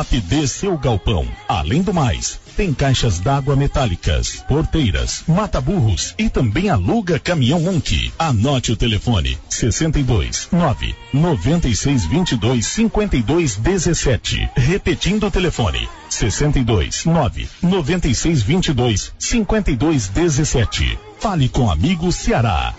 rapidez seu galpão. Além do mais, tem caixas d'água metálicas, porteiras, mata-burros e também aluga caminhão Onk. Anote o telefone: 62 9 96 22 52 17. Repetindo o telefone: 62 9 96 22 52 17. Fale com amigo Ceará.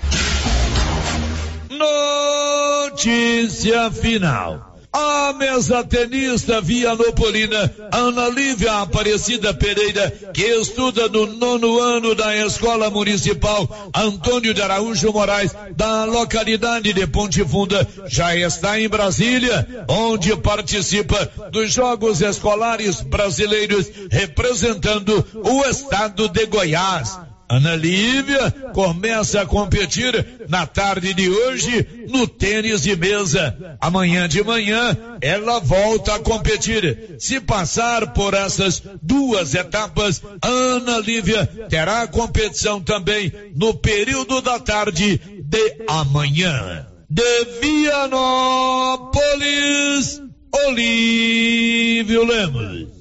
Notícia final. A mesa tenista Vianopolina, Ana Lívia Aparecida Pereira, que estuda no nono ano da Escola Municipal Antônio de Araújo Moraes, da localidade de Ponte Funda, já está em Brasília, onde participa dos Jogos Escolares Brasileiros, representando o estado de Goiás. Ana Lívia começa a competir na tarde de hoje no tênis de mesa. Amanhã de manhã ela volta a competir. Se passar por essas duas etapas, Ana Lívia terá competição também no período da tarde de amanhã. De Vianópolis, Olívio Lemos.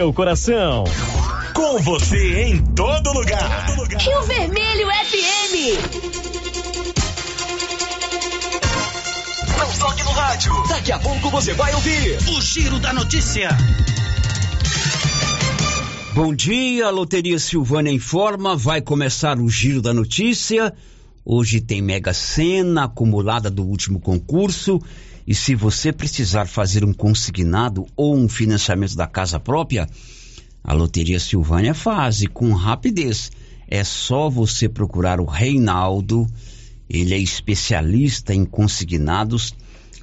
seu coração. Com você em todo lugar. Rio Vermelho FM. Não toque no rádio. Daqui a pouco você vai ouvir o Giro da Notícia. Bom dia, Loteria Silvânia informa, vai começar o Giro da Notícia. Hoje tem Mega Sena acumulada do último concurso e se você precisar fazer um consignado ou um financiamento da casa própria, a Loteria Silvânia faz e com rapidez. É só você procurar o Reinaldo, ele é especialista em consignados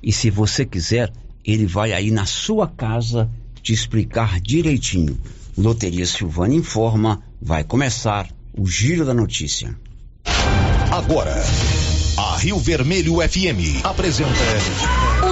e se você quiser, ele vai aí na sua casa te explicar direitinho. Loteria Silvânia informa, vai começar o Giro da Notícia. Agora, a Rio Vermelho FM apresenta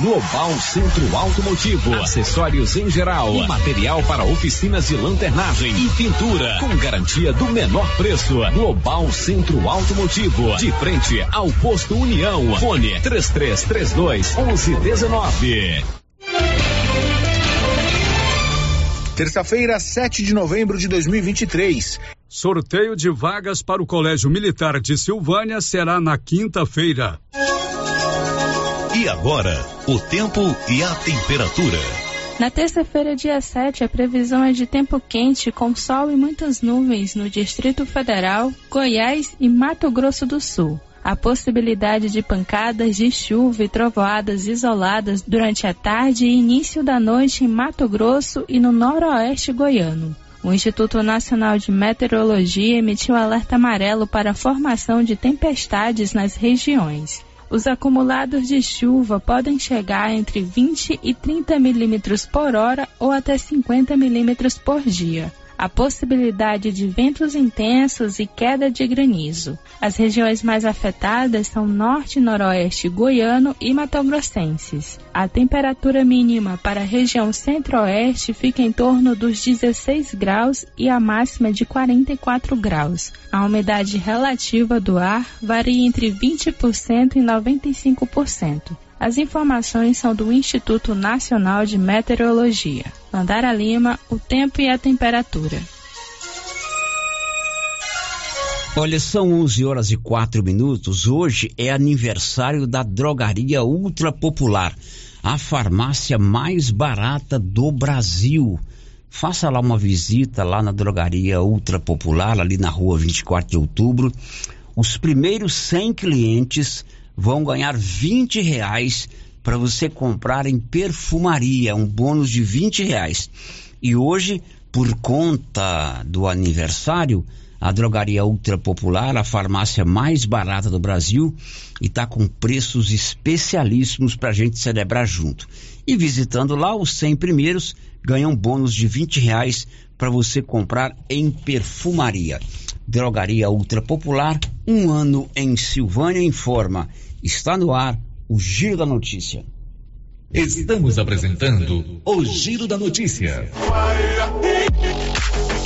Global Centro Automotivo, acessórios em geral, e material para oficinas de lanternagem e pintura, com garantia do menor preço. Global Centro Automotivo, de frente ao posto União. Fone 3332 1119. Terça-feira, 7 de novembro de 2023. Sorteio de vagas para o Colégio Militar de Silvânia será na quinta-feira. E agora, o tempo e a temperatura. Na terça-feira, dia 7, a previsão é de tempo quente com sol e muitas nuvens no Distrito Federal, Goiás e Mato Grosso do Sul. A possibilidade de pancadas de chuva e trovoadas isoladas durante a tarde e início da noite em Mato Grosso e no noroeste goiano. O Instituto Nacional de Meteorologia emitiu alerta amarelo para a formação de tempestades nas regiões. Os acumulados de chuva podem chegar entre 20 e 30 milímetros por hora ou até 50 milímetros por dia a possibilidade de ventos intensos e queda de granizo. As regiões mais afetadas são norte noroeste goiano e matogrossenses. A temperatura mínima para a região centro-oeste fica em torno dos 16 graus e a máxima de 44 graus. A umidade relativa do ar varia entre 20% e 95%. As informações são do Instituto Nacional de Meteorologia. Mandara Lima, o tempo e a temperatura. Olha, são 11 horas e 4 minutos. Hoje é aniversário da Drogaria Ultra Popular, a farmácia mais barata do Brasil. Faça lá uma visita lá na Drogaria Ultra Popular, ali na rua 24 de outubro. Os primeiros 100 clientes vão ganhar 20 reais para você comprar em perfumaria, um bônus de 20 reais. E hoje, por conta do aniversário, a drogaria ultra popular, a farmácia mais barata do Brasil, e está com preços especialíssimos para a gente celebrar junto. E visitando lá, os 100 primeiros ganham bônus de 20 reais para você comprar em perfumaria. Drogaria Ultra Popular, um ano em Silvânia informa. Está no ar o Giro da Notícia. Estamos apresentando o Giro da Notícia.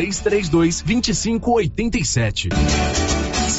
3332 2587.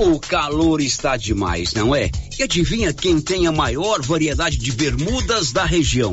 O calor está demais, não é? E adivinha quem tem a maior variedade de bermudas da região?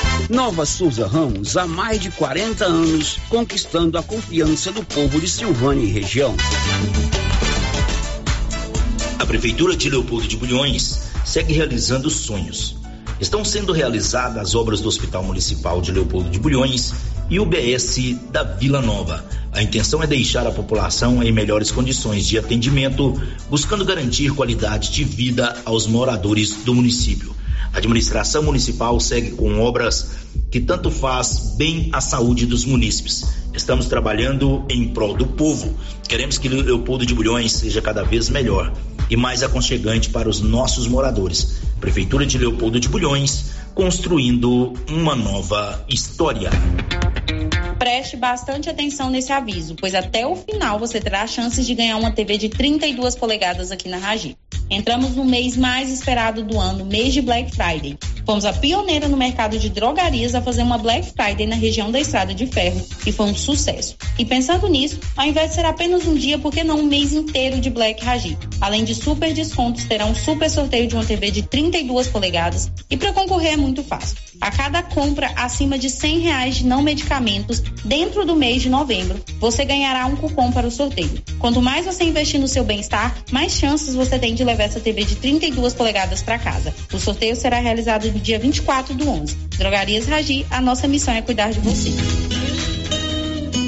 Nova Souza Ramos, há mais de 40 anos, conquistando a confiança do povo de Silvânia e região. A Prefeitura de Leopoldo de Bulhões segue realizando sonhos. Estão sendo realizadas as obras do Hospital Municipal de Leopoldo de Bulhões e o BS da Vila Nova. A intenção é deixar a população em melhores condições de atendimento, buscando garantir qualidade de vida aos moradores do município. A administração municipal segue com obras que tanto faz bem à saúde dos munícipes. Estamos trabalhando em prol do povo. Queremos que Leopoldo de Bulhões seja cada vez melhor e mais aconchegante para os nossos moradores. Prefeitura de Leopoldo de Bulhões, construindo uma nova história. Preste bastante atenção nesse aviso, pois até o final você terá chances de ganhar uma TV de 32 polegadas aqui na Ragi. Entramos no mês mais esperado do ano, mês de Black Friday. Fomos a pioneira no mercado de drogarias a fazer uma Black Friday na região da Estrada de Ferro e foi um sucesso. E pensando nisso, ao invés de ser apenas um dia, por que não um mês inteiro de Black Ragi? Além de super descontos, terá um super sorteio de uma TV de 32 polegadas e para concorrer é muito fácil. A cada compra acima de 100 reais de não medicamentos dentro do mês de novembro, você ganhará um cupom para o sorteio. Quanto mais você investir no seu bem-estar, mais chances você tem de levar essa TV de 32 polegadas para casa. O sorteio será realizado no dia 24 do 11. Drogarias Ragi, a nossa missão é cuidar de você.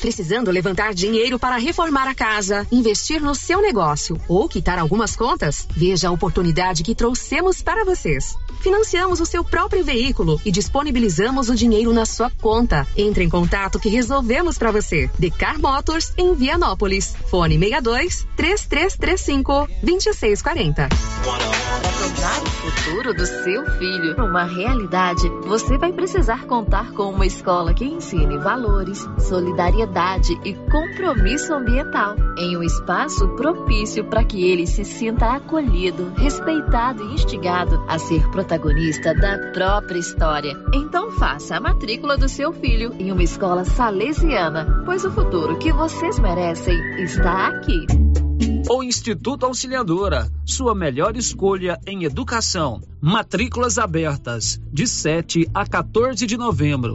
Precisando levantar dinheiro para reformar a casa, investir no seu negócio ou quitar algumas contas? Veja a oportunidade que trouxemos para vocês. Financiamos o seu próprio veículo e disponibilizamos o dinheiro na sua conta. Entre em contato que resolvemos para você. Decar Motors em Vianópolis. Fone 62 3335 2640. Para tornar o futuro do seu filho uma realidade, você vai precisar contar com uma escola que ensine valores, solidariedade e compromisso ambiental, em um espaço propício para que ele se sinta acolhido, respeitado e instigado a ser protagonista da própria história. Então faça a matrícula do seu filho em uma escola salesiana, pois o futuro que vocês merecem está aqui. O Instituto Auxiliadora, sua melhor escolha em educação. Matrículas abertas de 7 a 14 de novembro.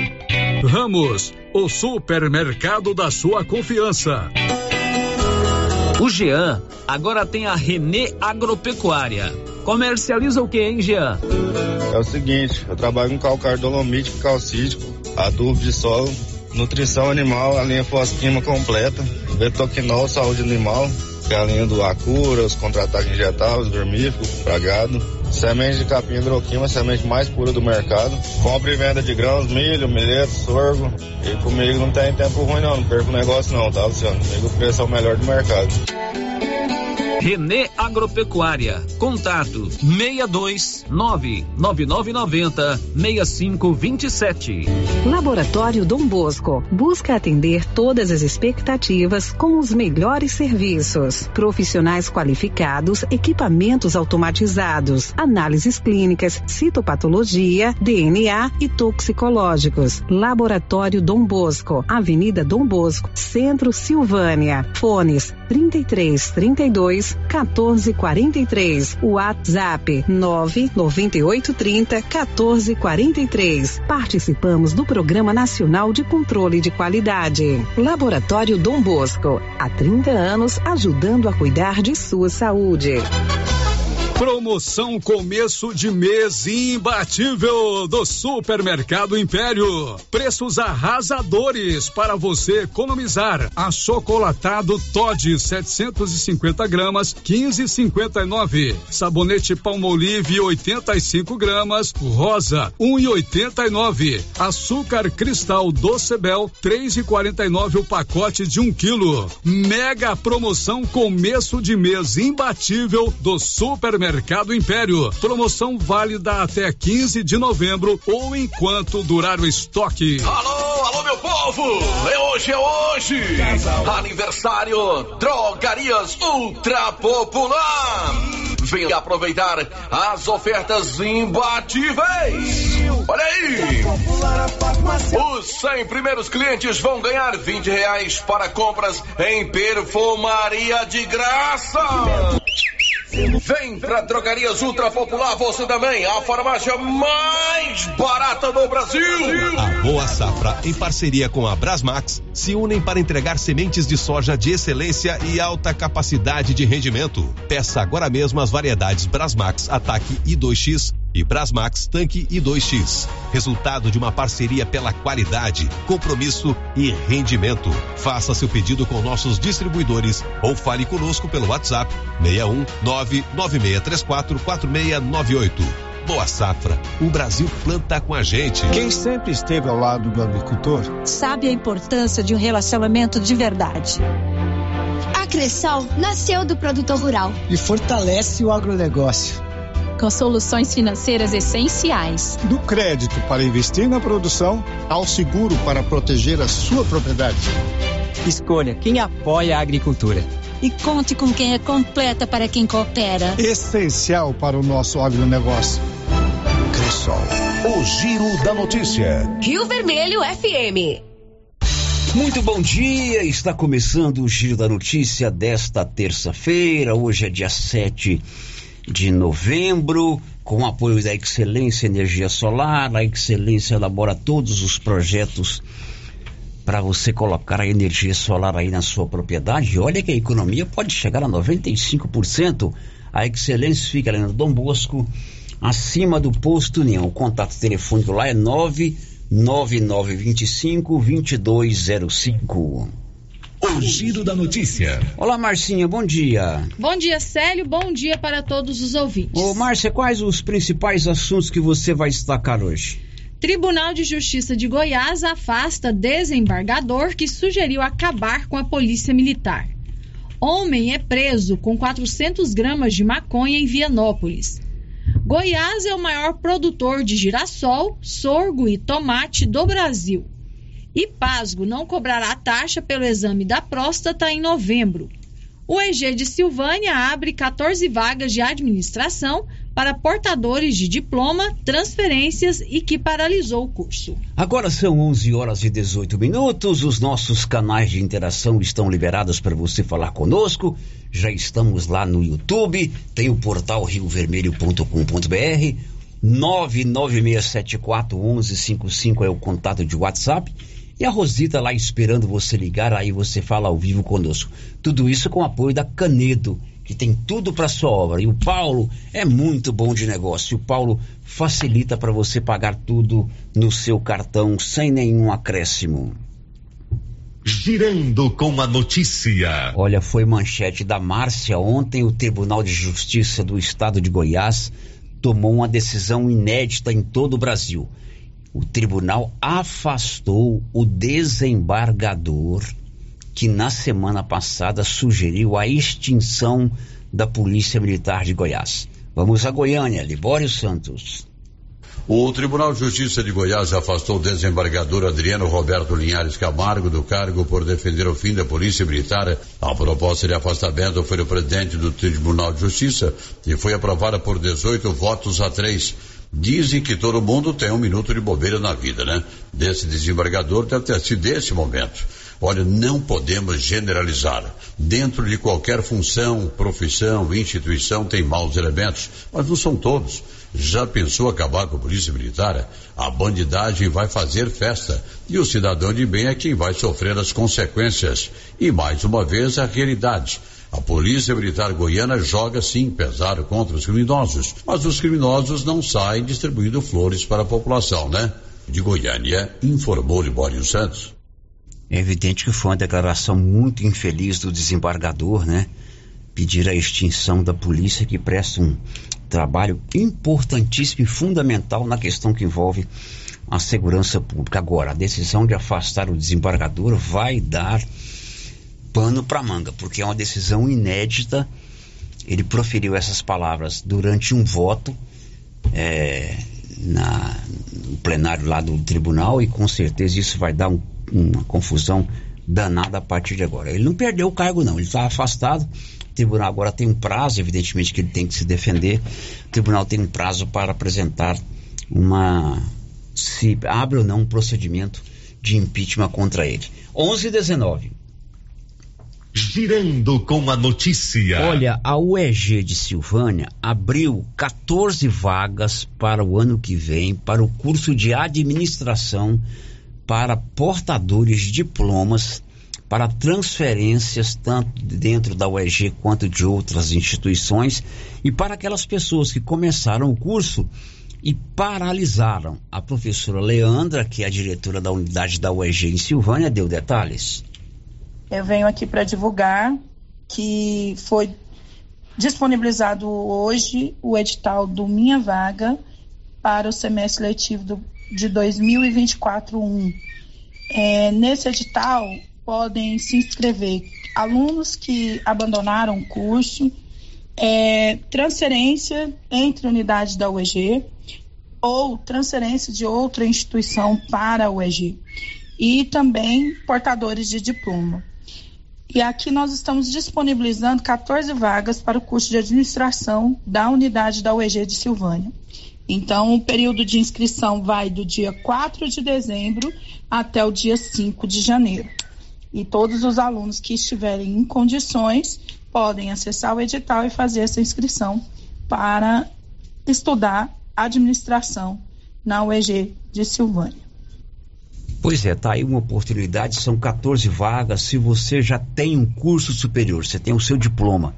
Ramos, o supermercado da sua confiança. O Jean agora tem a Renê Agropecuária. Comercializa o que, hein, Jean? É o seguinte, eu trabalho com calcário dolomítico, calcítico, adubo de solo, nutrição animal, a linha fosquima completa, betoquinol, saúde animal, que é a linha do Acura, os contra-ataques injetáveis, vermífugo, pragado Semente de capim hidroquima, semente mais pura do mercado. Compra e venda de grãos, milho, milheto, sorgo. E comigo não tem tempo ruim não, não perco negócio não, tá, Luciano? Comigo o preço é o melhor do mercado. Renê Agropecuária. Contato 62 99990 6527. Laboratório Dom Bosco busca atender todas as expectativas com os melhores serviços. Profissionais qualificados, equipamentos automatizados, análises clínicas, citopatologia, DNA e toxicológicos. Laboratório Dom Bosco, Avenida Dom Bosco, Centro Silvânia. Fones 33 32 14 43. WhatsApp 998 30 14 43. Participamos do Programa Nacional de Controle de Qualidade. Laboratório Dom Bosco, há 30 anos ajudando a cuidar de sua saúde. Promoção começo de mês imbatível do Supermercado Império. Preços arrasadores para você economizar. Achocolatado Todd 750 gramas 15,59. Sabonete Palmolive 85 gramas rosa 1,89. Açúcar Cristal Docebel 3,49 o pacote de 1 um quilo. Mega promoção começo de mês imbatível do Supermercado Mercado Império. Promoção válida até 15 de novembro ou enquanto durar o estoque. Alô, alô, meu povo! É hoje, é hoje! Aniversário Drogarias Ultra Popular! Venha aproveitar as ofertas imbatíveis! Olha aí! Os 100 primeiros clientes vão ganhar 20 reais para compras em perfumaria de graça! Vem pra Drogarias Ultra Popular você também, a farmácia mais barata do Brasil. A Boa Safra, em parceria com a Brasmax, se unem para entregar sementes de soja de excelência e alta capacidade de rendimento. Peça agora mesmo as Brasmax Ataque I2X e Brasmax Tanque I2X. Resultado de uma parceria pela qualidade, compromisso e rendimento. Faça seu pedido com nossos distribuidores ou fale conosco pelo WhatsApp 61 99634 4698. Boa Safra, o Brasil planta com a gente. Quem sempre esteve ao lado do agricultor sabe a importância de um relacionamento de verdade. A Cressol nasceu do produtor rural e fortalece o agronegócio com soluções financeiras essenciais. Do crédito para investir na produção ao seguro para proteger a sua propriedade. Escolha quem apoia a agricultura. E conte com quem é completa para quem coopera. Essencial para o nosso agronegócio. Cressol, o Giro da Notícia. Rio Vermelho FM. Muito bom dia, está começando o Giro da Notícia desta terça-feira. Hoje é dia 7 de novembro, com apoio da Excelência Energia Solar. A Excelência elabora todos os projetos para você colocar a energia solar aí na sua propriedade. Olha que a economia pode chegar a 95%. A Excelência fica ali no Dom Bosco, acima do posto União. O contato telefônico lá é 99925 2205. O Giro da Notícia. Olá, Marcinha, bom dia. Bom dia, Célio, bom dia para todos os ouvintes. Ô, Márcia, quais os principais assuntos que você vai destacar hoje? Tribunal de Justiça de Goiás afasta desembargador que sugeriu acabar com a polícia militar. Homem é preso com 400 gramas de maconha em Vianópolis. Goiás é o maior produtor de girassol, sorgo e tomate do Brasil. E Pasgo não cobrará taxa pelo exame da próstata em novembro. O EG de Silvânia abre 14 vagas de administração para portadores de diploma, transferências e que paralisou o curso. Agora são 11 horas e 18 minutos. Os nossos canais de interação estão liberados para você falar conosco. Já estamos lá no YouTube, tem o portal riovermelho.com.br. 996741155 é o contato de WhatsApp e a Rosita lá esperando você ligar, aí você fala ao vivo conosco. Tudo isso com apoio da Canedo, que tem tudo para sua obra. E o Paulo é muito bom de negócio. O Paulo facilita para você pagar tudo no seu cartão sem nenhum acréscimo. Girando com a notícia. Olha, foi manchete da Márcia ontem. O Tribunal de Justiça do Estado de Goiás tomou uma decisão inédita em todo o Brasil o tribunal afastou o desembargador que na semana passada sugeriu a extinção da Polícia Militar de Goiás. Vamos a Goiânia, Libório Santos. O Tribunal de Justiça de Goiás afastou o desembargador Adriano Roberto Linhares Camargo do cargo por defender o fim da Polícia Militar. A proposta de afastamento foi do presidente do Tribunal de Justiça e foi aprovada por 18 votos a 3. Dizem que todo mundo tem um minuto de bobeira na vida, né? Desse desembargador deve ter sido desse momento. Olha, não podemos generalizar. Dentro de qualquer função, profissão, instituição, tem maus elementos, mas não são todos. Já pensou acabar com a polícia militar? A bandidagem vai fazer festa e o cidadão de bem é quem vai sofrer as consequências. E mais uma vez a realidade. A Polícia Militar Goiana joga sim pesado contra os criminosos, mas os criminosos não saem distribuindo flores para a população, né? De Goiânia, informou Libório Santos. É evidente que foi uma declaração muito infeliz do desembargador, né? Pedir a extinção da polícia que presta um trabalho importantíssimo e fundamental na questão que envolve a segurança pública. Agora, a decisão de afastar o desembargador vai dar pano para manga, porque é uma decisão inédita. Ele proferiu essas palavras durante um voto é, na, no plenário lá do tribunal e com certeza isso vai dar um, uma confusão danada a partir de agora. Ele não perdeu o cargo, não, ele está afastado. O tribunal agora tem um prazo, evidentemente que ele tem que se defender. O tribunal tem um prazo para apresentar uma. se abre ou não um procedimento de impeachment contra ele. 11 e 19. Girando com a notícia. Olha, a UEG de Silvânia abriu 14 vagas para o ano que vem para o curso de administração para portadores de diplomas para transferências tanto dentro da UEG quanto de outras instituições e para aquelas pessoas que começaram o curso e paralisaram. A professora Leandra, que é a diretora da unidade da UEG em Silvânia, deu detalhes. Eu venho aqui para divulgar que foi disponibilizado hoje o edital do Minha Vaga para o semestre letivo do, de 2024-1. É, nesse edital podem se inscrever alunos que abandonaram o curso, é, transferência entre unidades da UEG ou transferência de outra instituição para a UEG e também portadores de diploma. E aqui nós estamos disponibilizando 14 vagas para o curso de administração da unidade da UEG de Silvânia. Então, o período de inscrição vai do dia 4 de dezembro até o dia 5 de janeiro. E todos os alunos que estiverem em condições podem acessar o edital e fazer essa inscrição para estudar administração na UEG de Silvânia. Pois é, tá aí uma oportunidade, são 14 vagas. Se você já tem um curso superior, você tem o seu diploma,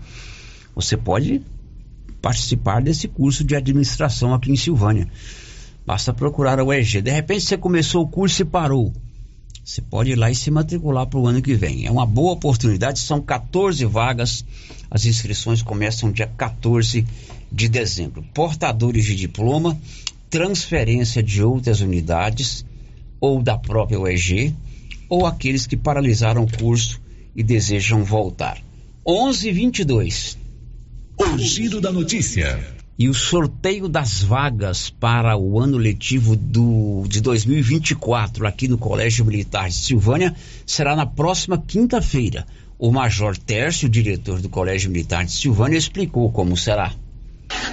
você pode participar desse curso de administração aqui em Silvânia. Basta procurar a UEG. De repente você começou o curso e parou. Você pode ir lá e se matricular para o ano que vem. É uma boa oportunidade, são 14 vagas. As inscrições começam dia 14 de dezembro. Portadores de diploma, transferência de outras unidades ou da própria UEG, ou aqueles que paralisaram o curso e desejam voltar. 11:22. O giro da notícia. E o sorteio das vagas para o ano letivo do, de 2024 aqui no Colégio Militar de Silvânia será na próxima quinta-feira. O Major Tércio, diretor do Colégio Militar de Silvânia, explicou como será.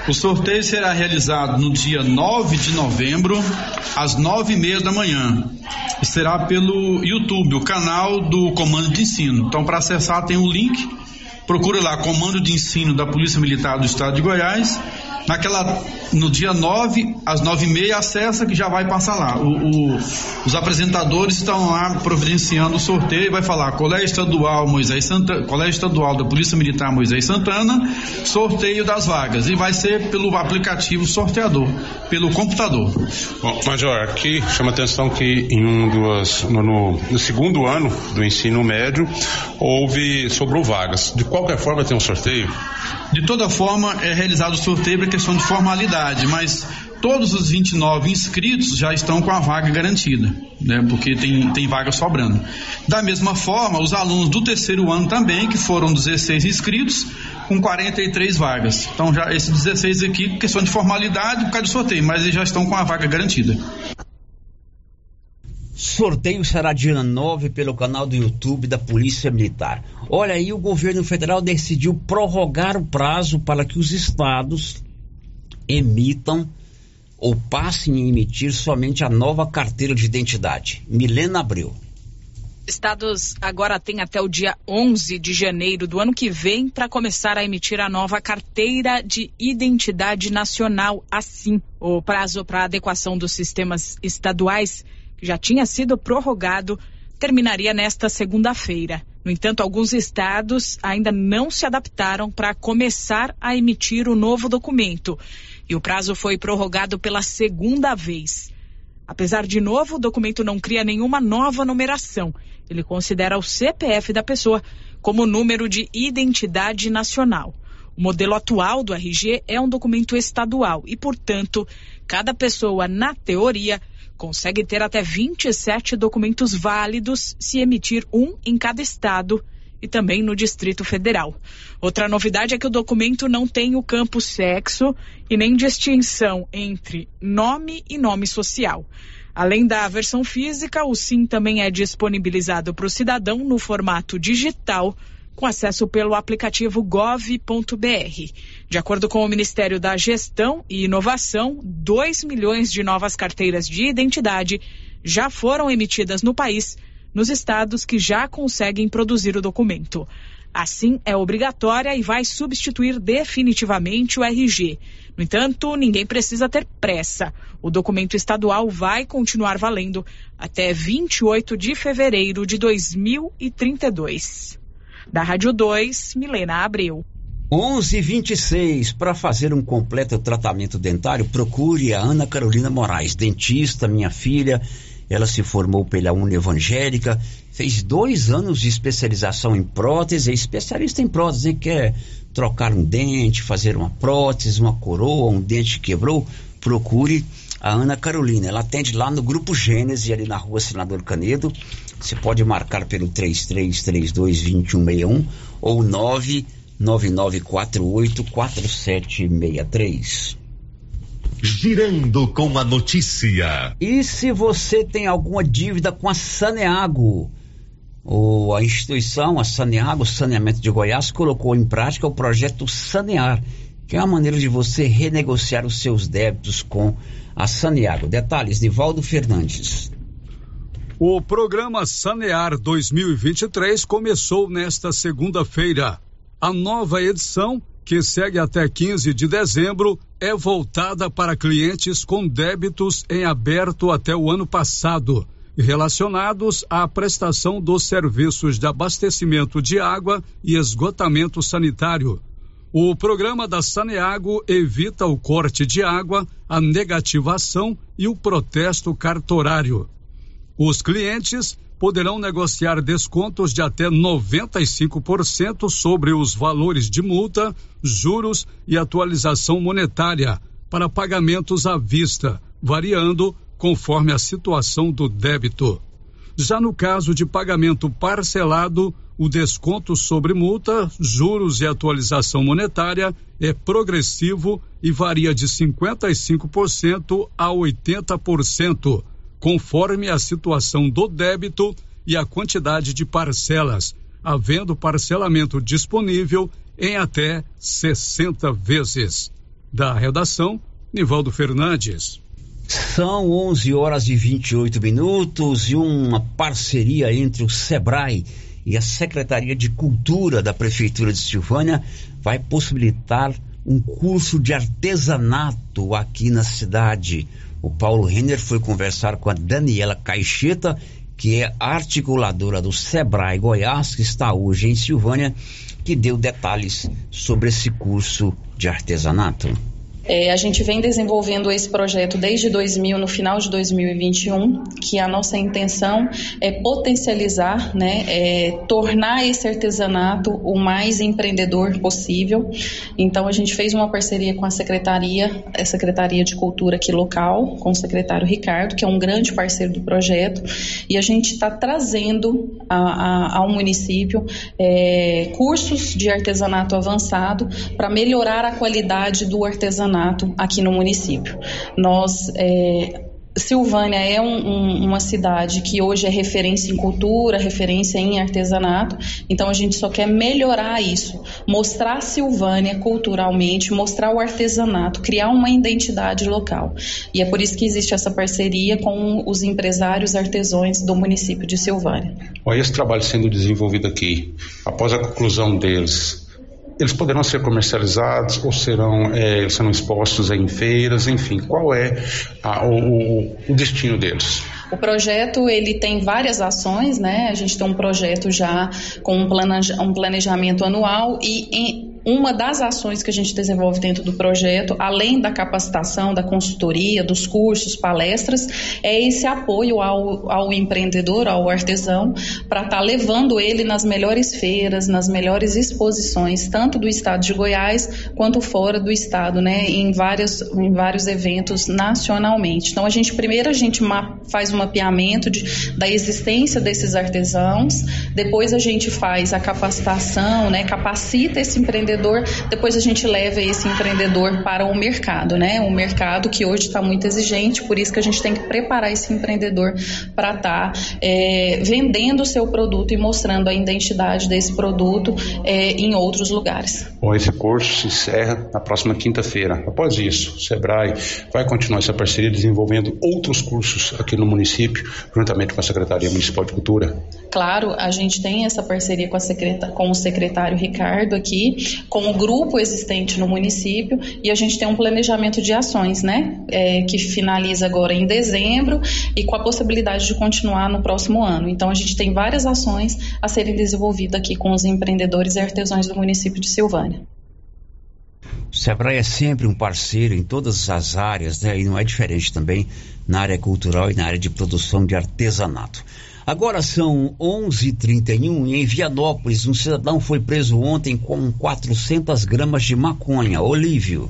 O sorteio será realizado no dia 9 de novembro, às nove e meia da manhã. E será pelo YouTube, o canal do Comando de Ensino. Então, para acessar, tem o um link. Procure lá, Comando de Ensino da Polícia Militar do Estado de Goiás naquela no dia 9, às 9 e meia, acessa que já vai passar lá. O, o, os apresentadores estão lá providenciando o sorteio vai falar Colégio Estadual Moisés Santana, Colégio Estadual da Polícia Militar Moisés Santana, sorteio das vagas. E vai ser pelo aplicativo sorteador, pelo computador. Bom, Major, aqui chama atenção que em um dos, no, no, no segundo ano do ensino médio houve, sobrou vagas. De qualquer forma tem um sorteio? De toda forma, é realizado o sorteio para questão de formalidade, mas todos os 29 inscritos já estão com a vaga garantida, né? Porque tem, tem vaga sobrando. Da mesma forma, os alunos do terceiro ano também, que foram 16 inscritos, com 43 vagas. Então já esses 16 aqui, questão de formalidade por causa do sorteio, mas eles já estão com a vaga garantida. Sorteio será dia 9 pelo canal do YouTube da Polícia Militar. Olha aí, o governo federal decidiu prorrogar o prazo para que os estados emitam ou passem a emitir somente a nova carteira de identidade. Milena Abreu. Estados agora têm até o dia 11 de janeiro do ano que vem para começar a emitir a nova carteira de identidade nacional. Assim, o prazo para adequação dos sistemas estaduais que já tinha sido prorrogado, terminaria nesta segunda-feira. No entanto, alguns estados ainda não se adaptaram para começar a emitir o novo documento e o prazo foi prorrogado pela segunda vez. Apesar de novo, o documento não cria nenhuma nova numeração. Ele considera o CPF da pessoa como número de identidade nacional. O modelo atual do RG é um documento estadual e, portanto, cada pessoa, na teoria, consegue ter até 27 documentos válidos se emitir um em cada estado e também no Distrito Federal. Outra novidade é que o documento não tem o campo sexo e nem distinção entre nome e nome social. Além da versão física, o SIM também é disponibilizado para o cidadão no formato digital com acesso pelo aplicativo gov.br. De acordo com o Ministério da Gestão e Inovação, 2 milhões de novas carteiras de identidade já foram emitidas no país, nos estados que já conseguem produzir o documento. Assim, é obrigatória e vai substituir definitivamente o RG. No entanto, ninguém precisa ter pressa. O documento estadual vai continuar valendo até 28 de fevereiro de 2032. Da Rádio 2, Milena Abreu. 1126 para fazer um completo tratamento dentário, procure a Ana Carolina Moraes, dentista, minha filha. Ela se formou pela Uni Evangélica, fez dois anos de especialização em prótese, é especialista em prótese, quer trocar um dente, fazer uma prótese, uma coroa, um dente que quebrou, procure a Ana Carolina. Ela atende lá no Grupo Gênese, ali na rua Senador Canedo. Você pode marcar pelo 3332-2161 ou 999484763. Girando com a notícia. E se você tem alguma dívida com a Saneago? ou a instituição, a Saneago, Saneamento de Goiás, colocou em prática o projeto Sanear, que é uma maneira de você renegociar os seus débitos com a Saneago. Detalhes, Nivaldo Fernandes. O programa Sanear 2023 começou nesta segunda-feira. A nova edição, que segue até 15 de dezembro, é voltada para clientes com débitos em aberto até o ano passado relacionados à prestação dos serviços de abastecimento de água e esgotamento sanitário. O programa da Saneago evita o corte de água, a negativação e o protesto cartorário. Os clientes poderão negociar descontos de até 95% sobre os valores de multa, juros e atualização monetária para pagamentos à vista, variando conforme a situação do débito. Já no caso de pagamento parcelado, o desconto sobre multa, juros e atualização monetária é progressivo e varia de 55% a 80%, conforme a situação do débito e a quantidade de parcelas, havendo parcelamento disponível em até 60 vezes. Da redação, Nivaldo Fernandes. São 11 horas e 28 minutos e uma parceria entre o SEBRAE e a Secretaria de Cultura da Prefeitura de Silvânia vai possibilitar um curso de artesanato aqui na cidade. O Paulo Renner foi conversar com a Daniela Caixeta, que é articuladora do Sebrae Goiás, que está hoje em Silvânia, que deu detalhes sobre esse curso de artesanato. É, a gente vem desenvolvendo esse projeto desde 2000, no final de 2021, que a nossa intenção é potencializar, né, é, tornar esse artesanato o mais empreendedor possível. Então a gente fez uma parceria com a secretaria, a secretaria de cultura aqui local, com o secretário Ricardo, que é um grande parceiro do projeto, e a gente está trazendo a, a, ao município é, cursos de artesanato avançado para melhorar a qualidade do artesanato artesanato aqui no município. Nós é, Silvânia é um, um, uma cidade que hoje é referência em cultura, referência em artesanato, então a gente só quer melhorar isso, mostrar Silvânia culturalmente, mostrar o artesanato, criar uma identidade local. E é por isso que existe essa parceria com os empresários artesãos do município de Silvânia. Olha esse trabalho sendo desenvolvido aqui, após a conclusão deles, eles poderão ser comercializados ou serão, é, serão expostos em feiras, enfim, qual é a, o, o destino deles? O projeto ele tem várias ações, né? A gente tem um projeto já com um planejamento anual e em, uma das ações que a gente desenvolve dentro do projeto, além da capacitação, da consultoria, dos cursos, palestras, é esse apoio ao, ao empreendedor, ao artesão, para estar tá levando ele nas melhores feiras, nas melhores exposições, tanto do estado de Goiás quanto fora do estado, né, em vários, em vários eventos nacionalmente. Então, a gente primeiro a gente faz um mapeamento de, da existência desses artesãos, depois a gente faz a capacitação, né, capacita esse empreendedor empreendedor, depois a gente leva esse empreendedor para o mercado, né? O mercado que hoje está muito exigente, por isso que a gente tem que preparar esse empreendedor para estar tá, é, vendendo o seu produto e mostrando a identidade desse produto é, em outros lugares. Bom, esse curso se encerra na próxima quinta-feira. Após isso, o Sebrae vai continuar essa parceria desenvolvendo outros cursos aqui no município, juntamente com a Secretaria Municipal de Cultura. Claro, a gente tem essa parceria com, com o secretário Ricardo aqui, com o grupo existente no município, e a gente tem um planejamento de ações, né? É, que finaliza agora em dezembro e com a possibilidade de continuar no próximo ano. Então, a gente tem várias ações a serem desenvolvidas aqui com os empreendedores e artesãos do município de Silvânia. O Sebrae é sempre um parceiro em todas as áreas, né? E não é diferente também na área cultural e na área de produção de artesanato. Agora são 11:31 e em Vianópolis um cidadão foi preso ontem com 400 gramas de maconha. Olívio.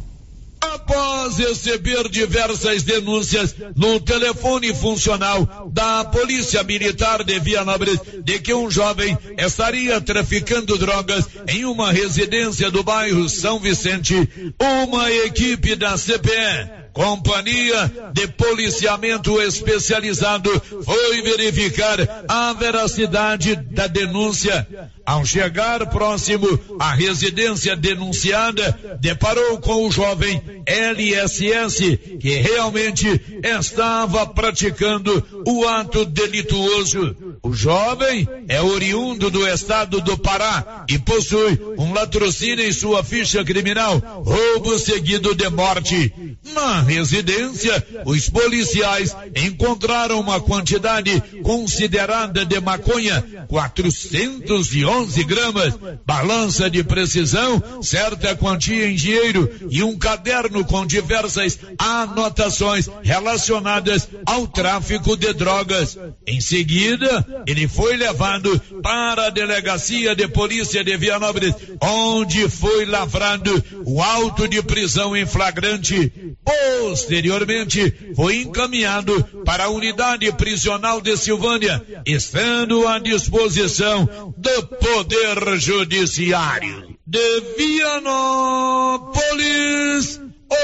Após receber diversas denúncias no telefone funcional da Polícia Militar de Vianópolis de que um jovem estaria traficando drogas em uma residência do bairro São Vicente, uma equipe da CPE Companhia de Policiamento Especializado foi verificar a veracidade da denúncia. Ao chegar próximo à residência denunciada, deparou com o jovem LSS, que realmente estava praticando o ato delituoso. O jovem é oriundo do estado do Pará e possui um latrocínio em sua ficha criminal, roubo seguido de morte. Na residência, os policiais encontraram uma quantidade considerada de maconha, 411 gramas, balança de precisão, certa quantia em dinheiro e um caderno com diversas anotações relacionadas ao tráfico de drogas. Em seguida, ele foi levado para a delegacia de polícia de Vianópolis, onde foi lavrado o auto de prisão em flagrante. Posteriormente, foi encaminhado para a unidade prisional de Silvânia, estando à disposição do Poder Judiciário. De Vianópolis,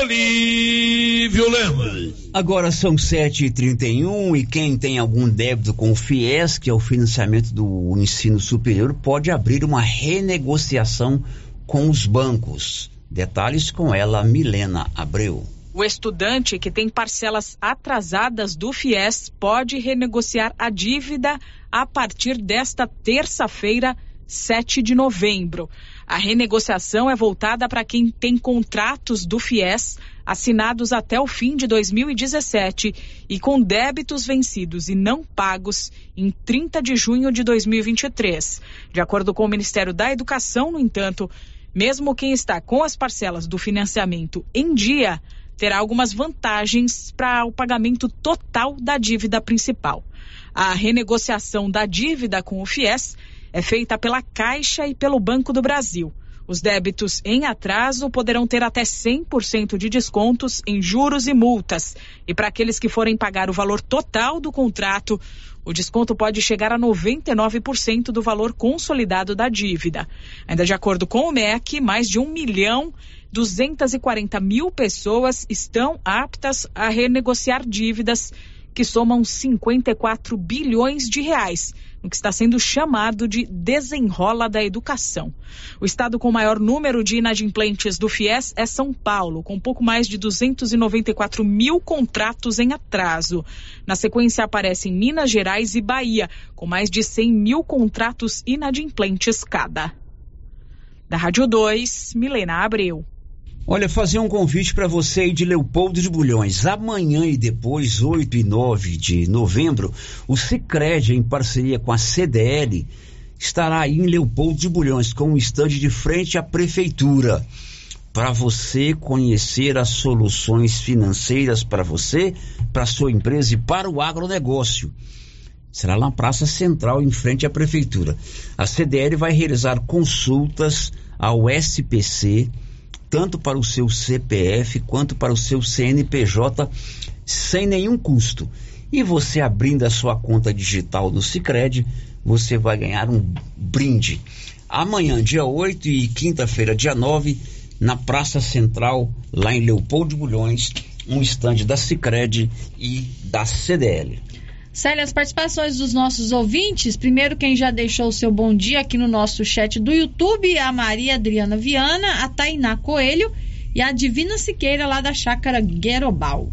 Olívio Lemos. Agora são 7h31 e quem tem algum débito com o FIES, que é o financiamento do ensino superior, pode abrir uma renegociação com os bancos. Detalhes com ela, Milena Abreu. O estudante que tem parcelas atrasadas do FIES pode renegociar a dívida a partir desta terça-feira, 7 de novembro. A renegociação é voltada para quem tem contratos do FIES assinados até o fim de 2017 e com débitos vencidos e não pagos em 30 de junho de 2023. De acordo com o Ministério da Educação, no entanto, mesmo quem está com as parcelas do financiamento em dia terá algumas vantagens para o pagamento total da dívida principal. A renegociação da dívida com o FIES é feita pela Caixa e pelo Banco do Brasil. Os débitos em atraso poderão ter até 100% de descontos em juros e multas. E para aqueles que forem pagar o valor total do contrato, o desconto pode chegar a 99% do valor consolidado da dívida. Ainda de acordo com o MEC, mais de 1 milhão 240 mil pessoas estão aptas a renegociar dívidas que somam 54 bilhões de reais, no que está sendo chamado de desenrola da educação. O estado com maior número de inadimplentes do FIES é São Paulo, com pouco mais de 294 mil contratos em atraso. Na sequência aparecem Minas Gerais e Bahia, com mais de 100 mil contratos inadimplentes cada. Da Rádio 2, Milena Abreu. Olha, fazer um convite para você aí de Leopoldo de Bulhões. Amanhã e depois, 8 e 9 de novembro, o Cicred, em parceria com a CDL, estará aí em Leopoldo de Bulhões, com um estande de frente à prefeitura. Para você conhecer as soluções financeiras para você, para sua empresa e para o agronegócio. Será na Praça Central, em frente à prefeitura. A CDL vai realizar consultas ao SPC tanto para o seu CPF quanto para o seu CNPJ sem nenhum custo. E você abrindo a sua conta digital no Sicredi, você vai ganhar um brinde. amanhã, dia 8 e quinta-feira, dia 9, na Praça Central, lá em Leopoldo de Bulhões, um estande da Cicred e da CDL. Célia, as participações dos nossos ouvintes. Primeiro, quem já deixou o seu bom dia aqui no nosso chat do YouTube, a Maria Adriana Viana, a Tainá Coelho e a Divina Siqueira, lá da chácara Guerobal.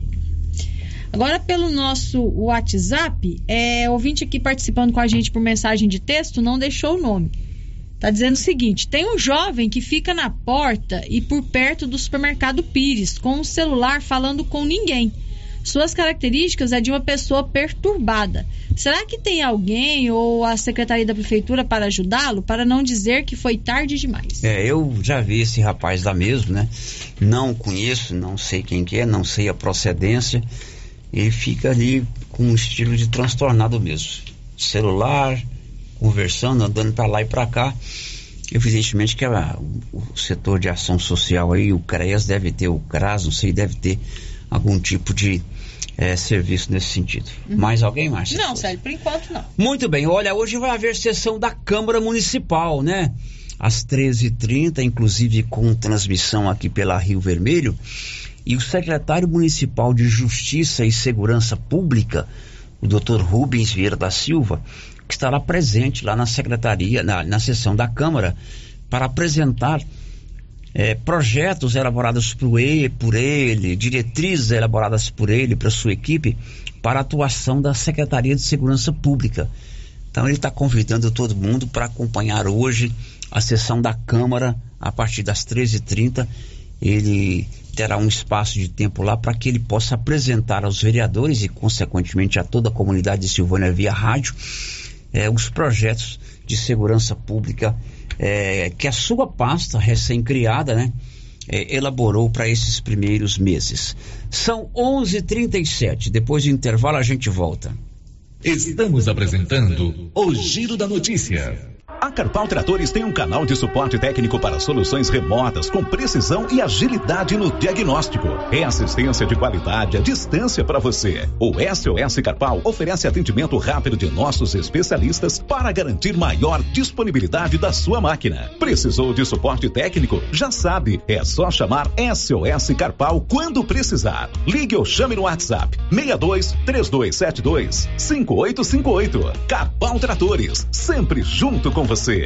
Agora, pelo nosso WhatsApp, é, ouvinte aqui participando com a gente por mensagem de texto não deixou o nome. Tá dizendo o seguinte: tem um jovem que fica na porta e por perto do supermercado Pires, com o celular falando com ninguém. Suas características é de uma pessoa perturbada. Será que tem alguém ou a secretaria da prefeitura para ajudá-lo, para não dizer que foi tarde demais? É, eu já vi esse rapaz lá mesmo, né? Não conheço, não sei quem que é, não sei a procedência. Ele fica ali com um estilo de transtornado mesmo. Celular, conversando, andando para lá e para cá. Evidentemente que a, o setor de ação social aí, o CREAS deve ter, o CRAS, não sei, deve ter algum tipo de é, serviço nesse sentido. Uhum. Mais alguém, Márcia? Não, Sérgio, por enquanto não. Muito bem, olha, hoje vai haver sessão da Câmara Municipal, né? Às 13h30, inclusive com transmissão aqui pela Rio Vermelho. E o secretário municipal de Justiça e Segurança Pública, o doutor Rubens Vieira da Silva, que estará presente lá na secretaria, na, na sessão da Câmara, para apresentar é, projetos elaborados por ele, por ele, diretrizes elaboradas por ele, para sua equipe, para a atuação da Secretaria de Segurança Pública. Então ele está convidando todo mundo para acompanhar hoje a sessão da Câmara a partir das 13h30. Ele terá um espaço de tempo lá para que ele possa apresentar aos vereadores e, consequentemente, a toda a comunidade de Silvânia via rádio é, os projetos de segurança pública é, que a sua pasta recém-criada, né, é, elaborou para esses primeiros meses. São 11:37. Depois do intervalo a gente volta. Estamos apresentando o Giro da Notícia. A Carpal Tratores tem um canal de suporte técnico para soluções remotas com precisão e agilidade no diagnóstico. É assistência de qualidade à distância para você. O SOS Carpal oferece atendimento rápido de nossos especialistas para garantir maior disponibilidade da sua máquina. Precisou de suporte técnico? Já sabe, é só chamar SOS Carpal quando precisar. Ligue ou chame no WhatsApp 62 3272 5858. Carpal Tratores, sempre junto com você você.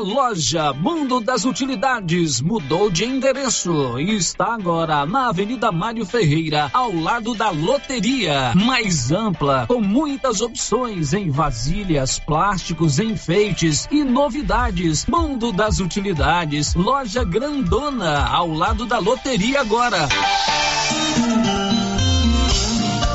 Loja Mundo das Utilidades mudou de endereço e está agora na Avenida Mário Ferreira, ao lado da loteria. Mais ampla, com muitas opções em vasilhas, plásticos, enfeites e novidades. Mundo das Utilidades, loja grandona, ao lado da loteria agora.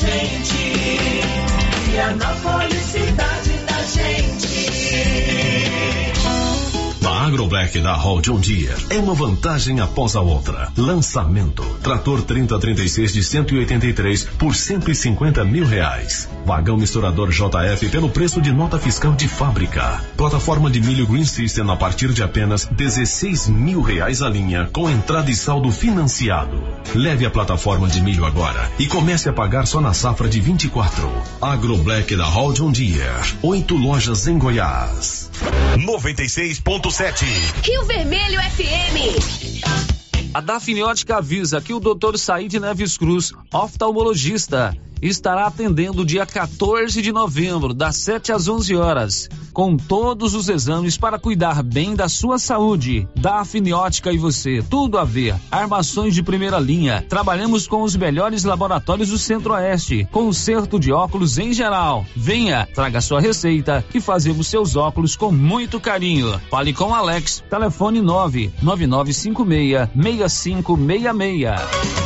gente. Vianópolis, cidade da gente. A AgroBlack da Hall John Deere é uma vantagem após a outra. Lançamento: trator 3036 de 183 por 150 mil reais. Vagão misturador JF pelo preço de nota fiscal de fábrica. Plataforma de milho Green System a partir de apenas 16 mil reais a linha, com entrada e saldo financiado. Leve a plataforma de milho agora e comece a pagar só na safra de 24. AgroBlack da Hall John Deere. Oito lojas em Goiás. 96.7 Rio Vermelho FM. A Dafniótica avisa que o Dr. Said Neves Cruz, oftalmologista, estará atendendo dia 14 de novembro, das 7 às 11 horas, com todos os exames para cuidar bem da sua saúde. Dafniótica e você, tudo a ver. Armações de primeira linha. Trabalhamos com os melhores laboratórios do Centro-Oeste. Conserto de óculos em geral. Venha, traga sua receita que fazemos seus óculos com muito carinho. Fale com Alex. Telefone 99956 6566.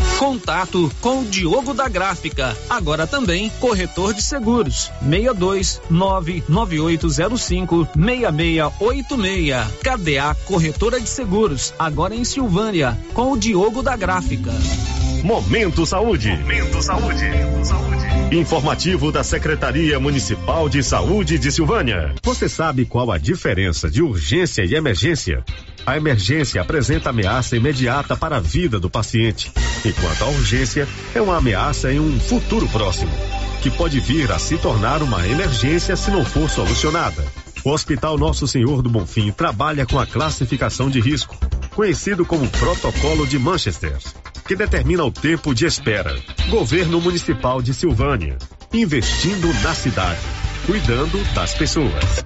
Contato com o Diogo da Gráfica, agora também corretor de seguros. 62 99805 6686. KDA Corretora de Seguros, agora em Silvânia, com o Diogo da Gráfica. Momento Saúde. Momento Saúde. Informativo da Secretaria Municipal de Saúde de Silvânia. Você sabe qual a diferença de urgência e emergência? A emergência apresenta ameaça imediata para a vida do paciente, enquanto a urgência é uma ameaça em um futuro próximo, que pode vir a se tornar uma emergência se não for solucionada. O Hospital Nosso Senhor do Bonfim trabalha com a classificação de risco, conhecido como Protocolo de Manchester, que determina o tempo de espera. Governo Municipal de Silvânia, investindo na cidade, cuidando das pessoas.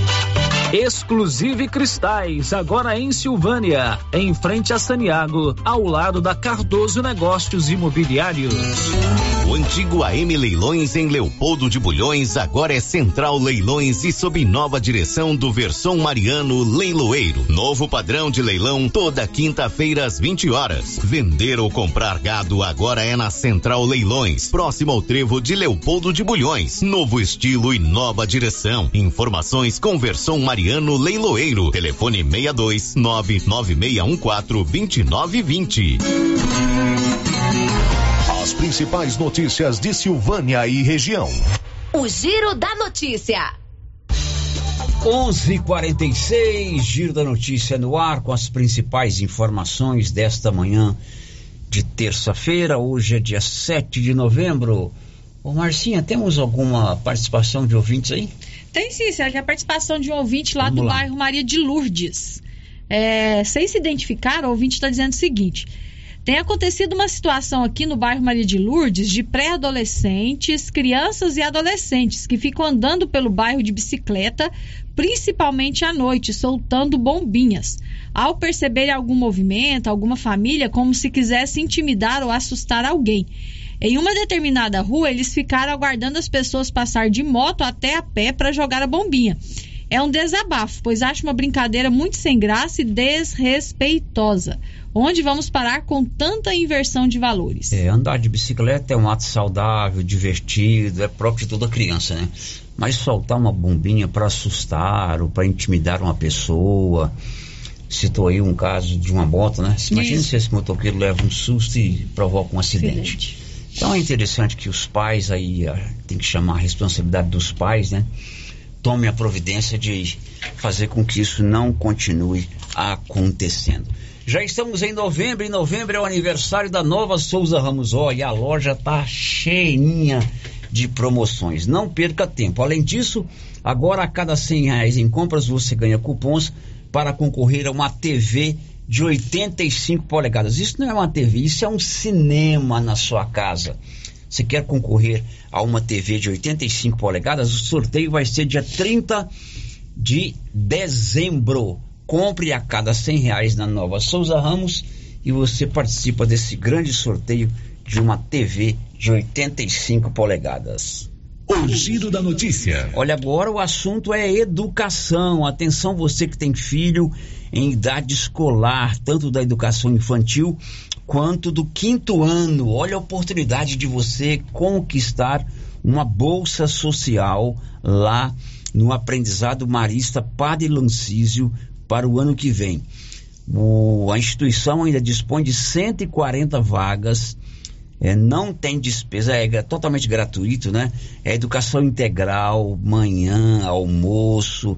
Exclusive Cristais, agora em Silvânia, em frente a Saniago, ao lado da Cardoso Negócios Imobiliários. O antigo AM Leilões em Leopoldo de Bulhões agora é Central Leilões e sob nova direção do Versão Mariano Leiloeiro. Novo padrão de leilão toda quinta-feira às 20 horas. Vender ou comprar gado agora é na Central Leilões, próximo ao trevo de Leopoldo de Bulhões. Novo estilo e nova direção. Informações com Versão Mariano Leiloeiro. Telefone 62 99614 2920. As principais notícias de Silvânia e região. O Giro da Notícia. 11:46 Giro da Notícia no ar com as principais informações desta manhã de terça-feira. Hoje é dia 7 de novembro. Ô Marcinha, temos alguma participação de ouvintes aí? Tem sim, Sérgio. A participação de um ouvinte lá Vamos do lá. bairro Maria de Lourdes. É, sem se identificar, o ouvinte está dizendo o seguinte: tem acontecido uma situação aqui no bairro Maria de Lourdes de pré-adolescentes, crianças e adolescentes que ficam andando pelo bairro de bicicleta, principalmente à noite, soltando bombinhas. Ao perceberem algum movimento, alguma família, como se quisesse intimidar ou assustar alguém. Em uma determinada rua, eles ficaram aguardando as pessoas passar de moto até a pé para jogar a bombinha. É um desabafo, pois acho uma brincadeira muito sem graça e desrespeitosa. Onde vamos parar com tanta inversão de valores? É, andar de bicicleta é um ato saudável, divertido, é próprio de toda criança, né? Mas soltar uma bombinha para assustar ou para intimidar uma pessoa. Citou aí um caso de uma moto, né? Imagina Isso. se esse motoqueiro leva um susto e provoca um acidente. Então é interessante que os pais aí, ah, tem que chamar a responsabilidade dos pais, né? Tomem a providência de fazer com que isso não continue acontecendo. Já estamos em novembro, e novembro é o aniversário da nova Souza Ramos. Olha, a loja tá cheinha de promoções. Não perca tempo. Além disso, agora a cada 100 reais em compras você ganha cupons para concorrer a uma TV de 85 polegadas. Isso não é uma TV, isso é um cinema na sua casa. Você quer concorrer a uma TV de 85 polegadas? O sorteio vai ser dia 30 de dezembro. Compre a cada 100 reais na Nova Souza Ramos e você participa desse grande sorteio de uma TV de 85 polegadas. O Giro da Notícia. Olha, agora o assunto é educação. Atenção, você que tem filho em idade escolar, tanto da educação infantil quanto do quinto ano. Olha a oportunidade de você conquistar uma bolsa social lá no aprendizado marista Padre Lancísio para o ano que vem. O- a instituição ainda dispõe de 140 vagas é, não tem despesa, é gra- totalmente gratuito, né? É educação integral, manhã, almoço,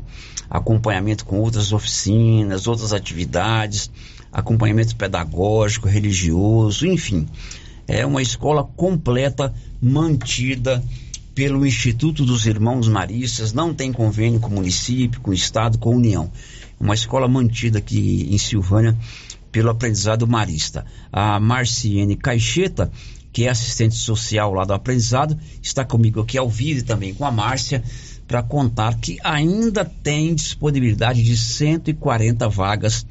acompanhamento com outras oficinas, outras atividades, acompanhamento pedagógico, religioso, enfim. É uma escola completa, mantida pelo Instituto dos Irmãos Maristas, não tem convênio com o município, com o estado, com a União. Uma escola mantida aqui em Silvânia pelo aprendizado marista. A Marciene Caixeta, que é assistente social lá do aprendizado, está comigo aqui ao vivo e também com a Márcia para contar que ainda tem disponibilidade de 140 vagas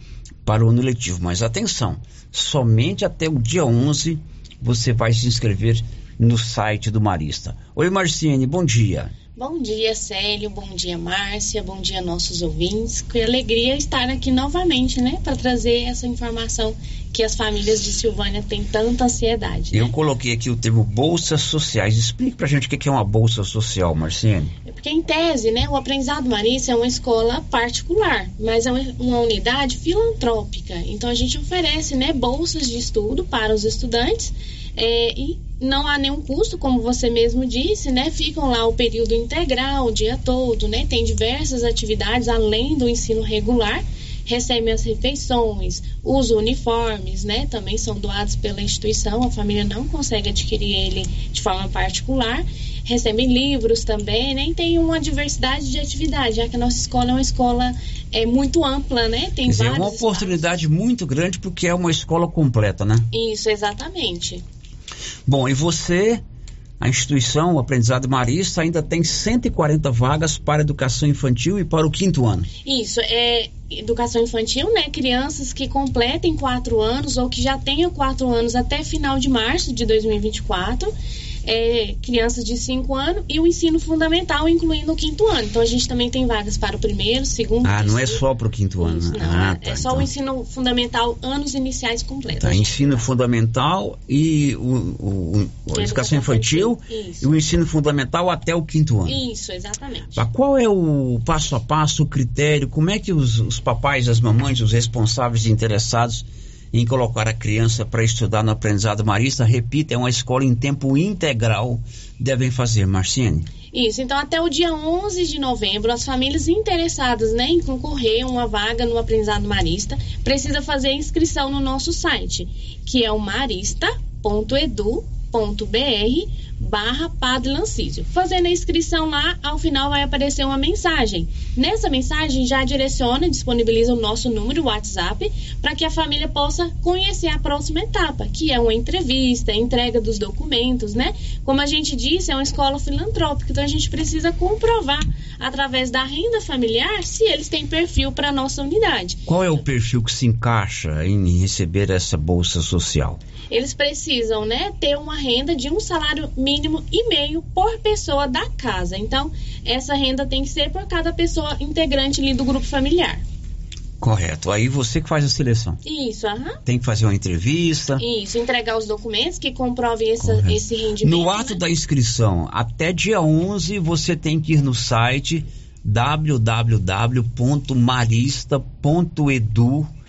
para o ano letivo. Mas atenção, somente até o dia 11 você vai se inscrever no site do Marista. Oi, Marciene, bom dia. Bom dia, Célio. Bom dia, Márcia. Bom dia, nossos ouvintes. Que alegria estar aqui novamente, né? Para trazer essa informação que as famílias de Silvânia têm tanta ansiedade. Eu coloquei aqui o termo bolsas sociais. Explique pra gente o que é uma bolsa social, Marciene. É porque, em tese, né, o aprendizado marista é uma escola particular, mas é uma unidade filantrópica. Então, a gente oferece né, bolsas de estudo para os estudantes é, e não há nenhum custo, como você mesmo disse, né? Ficam lá o período integral, o dia todo, né? Tem diversas atividades além do ensino regular, recebem as refeições, os uniformes, né? Também são doados pela instituição, a família não consegue adquirir ele de forma particular. Recebem livros também, né? E tem uma diversidade de atividades, já que a nossa escola é uma escola é, muito ampla, né? Tem dizer, é uma oportunidade muito grande porque é uma escola completa, né? Isso, exatamente. Bom, e você, a instituição, o Aprendizado Marista, ainda tem 140 vagas para educação infantil e para o quinto ano. Isso, é educação infantil, né? Crianças que completem quatro anos ou que já tenham quatro anos até final de março de 2024 é, crianças de 5 anos e o ensino fundamental, incluindo o quinto ano. Então a gente também tem vagas para o primeiro, segundo. Ah, não é só para o quinto ano, né? Não, ah, é tá, só então. o ensino fundamental, anos iniciais completos. Tá, ensino fundamental e o, o- o- a é educação infantil Isso. e o ensino fundamental até o quinto ano. Isso, exatamente. Mas qual é o passo a passo, o critério? Como é que os, os papais, as mamães, os responsáveis interessados em colocar a criança para estudar no aprendizado marista, repita, é uma escola em tempo integral, devem fazer, Marciane? Isso, então até o dia 11 de novembro, as famílias interessadas né, em concorrer a uma vaga no aprendizado marista precisa fazer a inscrição no nosso site, que é o marista.edu.br barra Padre Lancísio. Fazendo a inscrição lá, ao final vai aparecer uma mensagem. Nessa mensagem já direciona, disponibiliza o nosso número WhatsApp para que a família possa conhecer a próxima etapa, que é uma entrevista, entrega dos documentos, né? Como a gente disse, é uma escola filantrópica, então a gente precisa comprovar através da renda familiar se eles têm perfil para a nossa unidade. Qual é o perfil que se encaixa em receber essa bolsa social? Eles precisam, né, ter uma renda de um salário mínimo e meio por pessoa da casa. Então, essa renda tem que ser por cada pessoa integrante ali do grupo familiar. Correto. Aí você que faz a seleção. Isso, aham. Tem que fazer uma entrevista. Isso, entregar os documentos que comprovem essa, esse rendimento. No ato da inscrição, até dia 11, você tem que ir no site www.marista.edu.br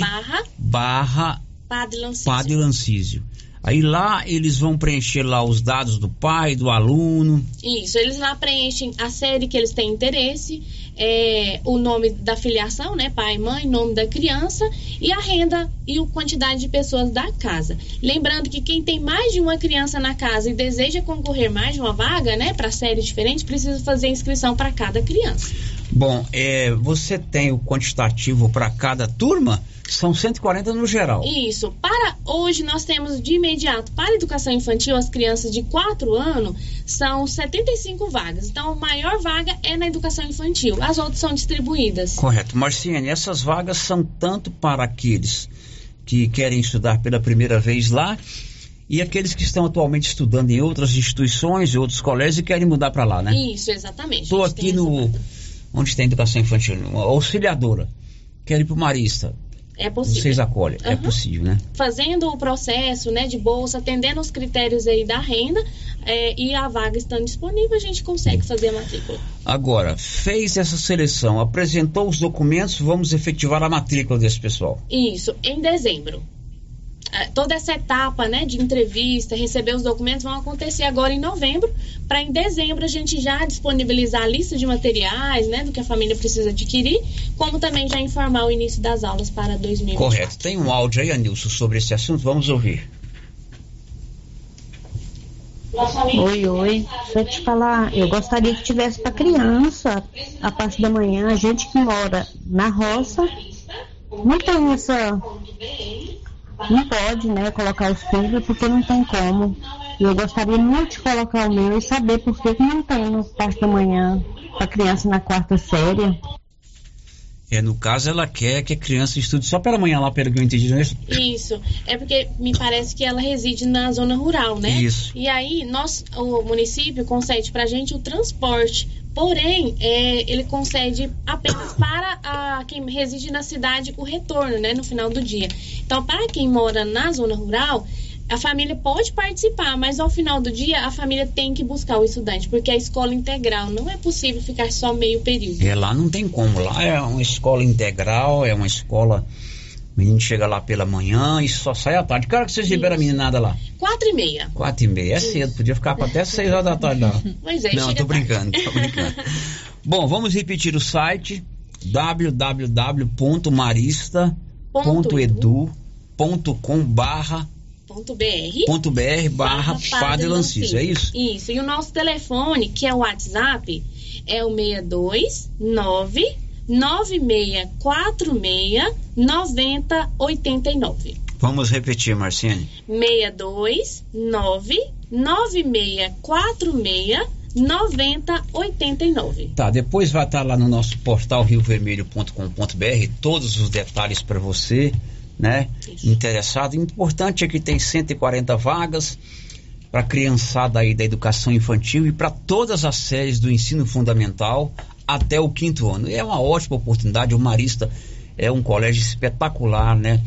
barra barra Padre Lancísio. Padre Lancísio. Aí lá eles vão preencher lá os dados do pai, do aluno. Isso, eles lá preenchem a série que eles têm interesse, é, o nome da filiação, né? Pai, mãe, nome da criança e a renda e a quantidade de pessoas da casa. Lembrando que quem tem mais de uma criança na casa e deseja concorrer mais de uma vaga, né? Para série diferente, precisa fazer inscrição para cada criança. Bom, é, você tem o quantitativo para cada turma? São 140 no geral. Isso. Para hoje, nós temos de imediato, para a educação infantil, as crianças de 4 anos, são 75 vagas. Então, a maior vaga é na educação infantil. As outras são distribuídas. Correto. Marciane, essas vagas são tanto para aqueles que querem estudar pela primeira vez lá e aqueles que estão atualmente estudando em outras instituições, em outros colégios e querem mudar para lá, né? Isso, exatamente. Estou aqui no. Onde tem educação infantil? Uma auxiliadora. Quero ir para o Marista. É possível. Vocês acolhem. É Aham. possível, né? Fazendo o processo né, de bolsa, atendendo os critérios aí da renda é, e a vaga estando disponível, a gente consegue fazer a matrícula. Agora, fez essa seleção, apresentou os documentos, vamos efetivar a matrícula desse pessoal. Isso, em dezembro. Ah, Toda essa etapa né, de entrevista, receber os documentos vão acontecer agora em novembro, para em dezembro a gente já disponibilizar a lista de materiais, né, do que a família precisa adquirir, como também já informar o início das aulas para 2020. Correto. Tem um áudio aí, Anilson, sobre esse assunto? Vamos ouvir. Oi, oi. Deixa eu te falar, eu gostaria que tivesse para criança a parte da manhã. A gente que mora na roça não tem essa. Não pode, né, colocar os filhos porque não tem como. E eu gostaria muito de colocar o meu e saber por que não tem no parte da manhã para criança na quarta série. É, no caso, ela quer que a criança estude só pela manhã lá, pelo que eu entendi, não é isso? Isso. É porque me parece que ela reside na zona rural, né? Isso. E aí, nós, o município concede pra gente o transporte. Porém, é, ele concede apenas para a, quem reside na cidade o retorno, né? No final do dia. Então, para quem mora na zona rural, a família pode participar, mas ao final do dia a família tem que buscar o estudante, porque é escola integral, não é possível ficar só meio período. É, lá não tem como. Lá é uma escola integral, é uma escola. O menino chega lá pela manhã e só sai à tarde. Que hora que vocês liberam a meninada lá? Quatro e meia. Quatro e meia. É cedo, podia ficar até seis horas da tarde lá. Pois é, Não, tô brincando, tô brincando. Bom, vamos repetir o site www.marista.edu.com barra BR. ponto br barra Padre Lancísio, é isso? Isso. E o nosso telefone, que é o WhatsApp, é o 629 9646 9089. Vamos repetir, Marciane. 629 9646 9089. Tá, depois vai estar lá no nosso portal riovermelho.com.br todos os detalhes para você, né? Interessado. Importante é que tem 140 vagas para criançada aí da educação infantil e para todas as séries do ensino fundamental até o quinto ano. E é uma ótima oportunidade. O Marista é um colégio espetacular, né?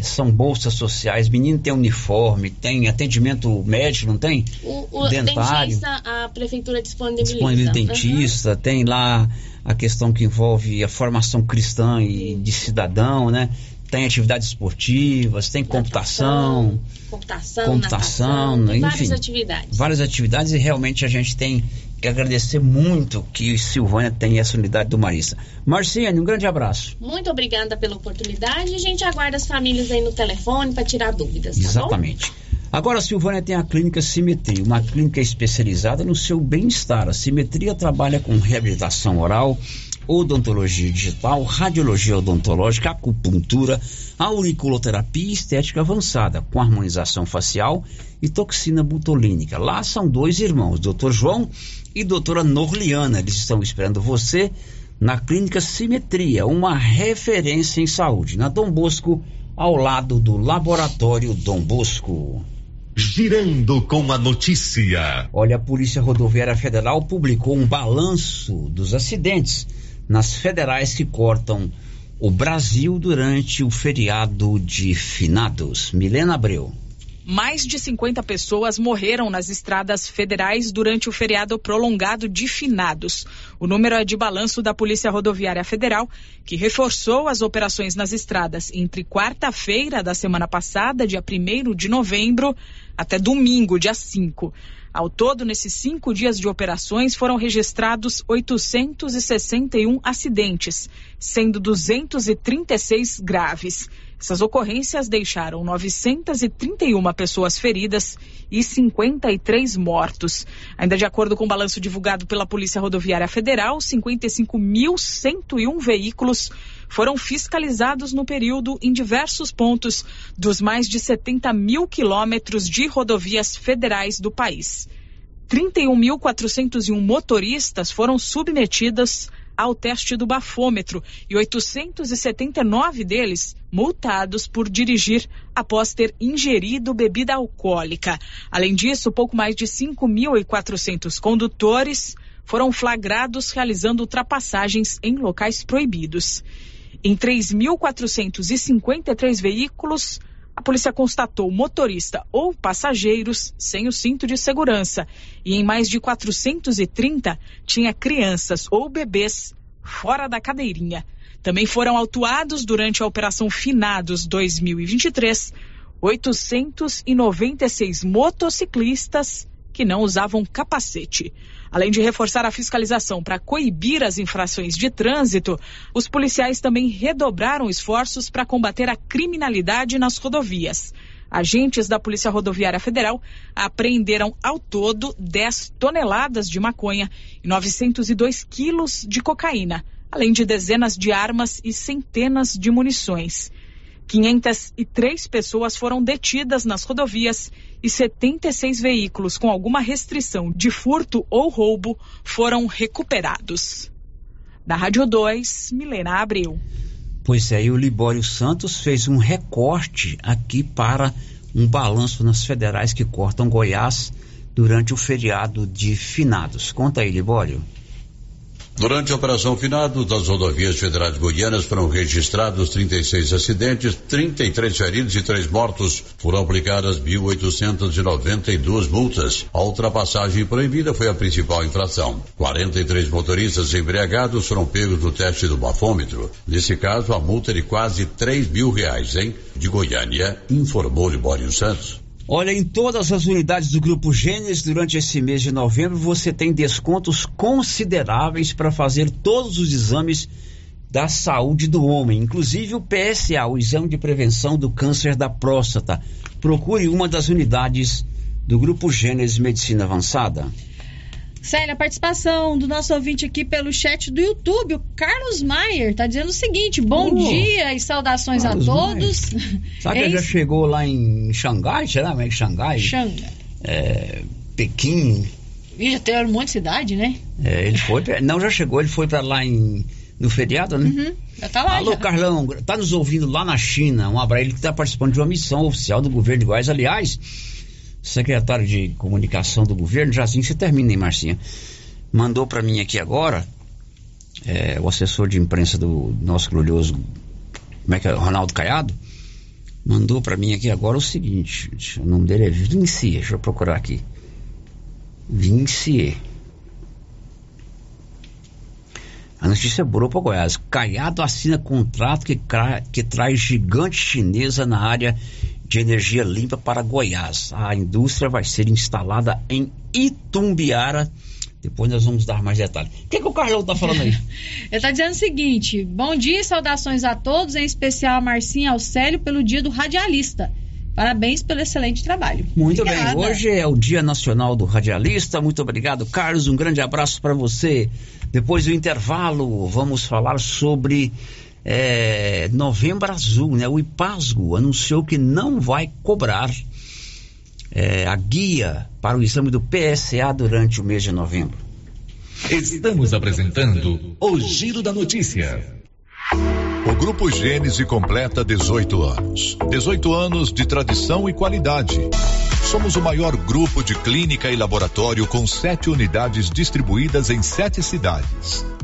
São bolsas sociais, menino tem uniforme, tem atendimento médico, não tem? O, o Dentário. dentista, a prefeitura disponibiliza. Disponibiliza Uhum. dentista, tem lá a questão que envolve a formação cristã e de cidadão, né? Tem atividades esportivas, tem computação, Computação, computação, natação, enfim. várias atividades. várias atividades e realmente a gente tem que agradecer muito que Silvânia tem essa unidade do Marista. Marciane, um grande abraço. Muito obrigada pela oportunidade. A gente aguarda as famílias aí no telefone para tirar dúvidas, tá bom? Exatamente. Agora a Silvânia tem a clínica Simetria, uma clínica especializada no seu bem-estar. A Simetria trabalha com reabilitação oral, odontologia digital, radiologia odontológica, acupuntura, auriculoterapia e estética avançada, com harmonização facial e toxina butolínica. Lá são dois irmãos, Dr. João e doutora Norliana. Eles estão esperando você na clínica Simetria, uma referência em saúde, na Dom Bosco, ao lado do Laboratório Dom Bosco. Girando com a notícia. Olha, a Polícia Rodoviária Federal publicou um balanço dos acidentes nas federais que cortam o Brasil durante o feriado de finados. Milena Abreu. Mais de 50 pessoas morreram nas estradas federais durante o feriado prolongado de finados. O número é de balanço da Polícia Rodoviária Federal, que reforçou as operações nas estradas entre quarta-feira da semana passada, dia 1 de novembro, até domingo, dia 5. Ao todo, nesses cinco dias de operações, foram registrados 861 acidentes, sendo 236 graves. Essas ocorrências deixaram 931 pessoas feridas e 53 mortos. Ainda de acordo com o balanço divulgado pela Polícia Rodoviária Federal, 55.101 veículos foram fiscalizados no período em diversos pontos dos mais de 70 mil quilômetros de rodovias federais do país. 31.401 motoristas foram submetidos ao teste do bafômetro e 879 deles multados por dirigir após ter ingerido bebida alcoólica. Além disso, pouco mais de 5.400 condutores foram flagrados realizando ultrapassagens em locais proibidos. Em 3.453 veículos, a polícia constatou motorista ou passageiros sem o cinto de segurança e em mais de 430 tinha crianças ou bebês fora da cadeirinha. Também foram autuados durante a Operação Finados 2023 896 motociclistas que não usavam capacete. Além de reforçar a fiscalização para coibir as infrações de trânsito, os policiais também redobraram esforços para combater a criminalidade nas rodovias. Agentes da Polícia Rodoviária Federal apreenderam ao todo 10 toneladas de maconha e 902 quilos de cocaína, além de dezenas de armas e centenas de munições. 503 pessoas foram detidas nas rodovias e 76 veículos com alguma restrição de furto ou roubo foram recuperados. Da Rádio 2, Milena Abreu. Pois é, e o Libório Santos fez um recorte aqui para um balanço nas federais que cortam Goiás durante o feriado de finados. Conta aí, Libório. Durante a Operação Finado das rodovias federais goianas foram registrados 36 acidentes, 33 feridos e 3 mortos. Foram aplicadas 1.892 multas. A ultrapassagem proibida foi a principal infração. 43 motoristas embriagados foram pegos no teste do bafômetro. Nesse caso, a multa é de quase 3 mil reais, hein? De Goiânia, informou Libório Santos. Olha, em todas as unidades do Grupo Gênesis, durante esse mês de novembro, você tem descontos consideráveis para fazer todos os exames da saúde do homem, inclusive o PSA, o exame de prevenção do câncer da próstata. Procure uma das unidades do Grupo Gênesis Medicina Avançada. Célia, a participação do nosso ouvinte aqui pelo chat do YouTube, o Carlos Maier, tá dizendo o seguinte: bom Oh, dia e saudações Carlos a todos. Sabe que ele já chegou lá em Xangai, será? Em Xangai? Xangai. É, Pequim. Ih, já tem um monte de cidade, né? É, ele foi. pra- Não, já chegou, ele foi para lá em, no feriado, né? Uhum, já tá lá. Alô, já. Carlão, tá nos ouvindo lá na China. Um abraço, ele que tá participando de uma missão oficial do governo de Goiás. Aliás, secretário de comunicação do governo, já assim você termina, hein, Marcinha? Mandou para mim aqui agora, é, o assessor de imprensa do nosso glorioso, como é que é, Ronaldo Caiado, mandou para mim aqui agora o seguinte, o nome dele é Vincier, deixa eu procurar aqui. Vincier. A notícia é boa para Goiás. Caiado assina contrato que, que traz gigante chinesa na área de energia limpa para Goiás. A indústria vai ser instalada em Itumbiara. Depois nós vamos dar mais detalhes. O que, que o Carlão tá falando aí? Ele tá dizendo o seguinte: bom dia e saudações a todos, em especial a Marcinha Alcélio pelo dia do radialista. Parabéns pelo excelente trabalho. Muito Obrigada. bem, hoje é o Dia Nacional do Radialista. Muito obrigado, Carlos. Um grande abraço para você. Depois do intervalo, vamos falar sobre é, Novembro Azul, né? O IPASGO anunciou que não vai cobrar é, a guia para o exame do PSA durante o mês de novembro. Estamos apresentando o Giro da Notícia. O Grupo Gênese completa 18 anos. 18 anos de tradição e qualidade. Somos o maior grupo de clínica e laboratório com sete unidades distribuídas em sete cidades.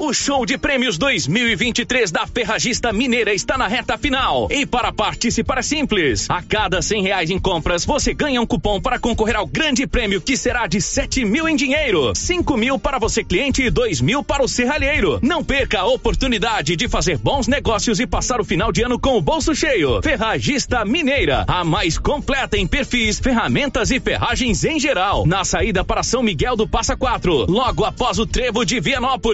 O show de prêmios 2023 da Ferragista Mineira está na reta final. E para participar é simples. A cada cem reais em compras, você ganha um cupom para concorrer ao grande prêmio que será de sete mil em dinheiro, cinco mil para você cliente e dois mil para o serralheiro. Não perca a oportunidade de fazer bons negócios e passar o final de ano com o bolso cheio. Ferragista Mineira, a mais completa em perfis, ferramentas e ferragens em geral. Na saída para São Miguel do Passa Quatro, logo após o trevo de Vianópolis.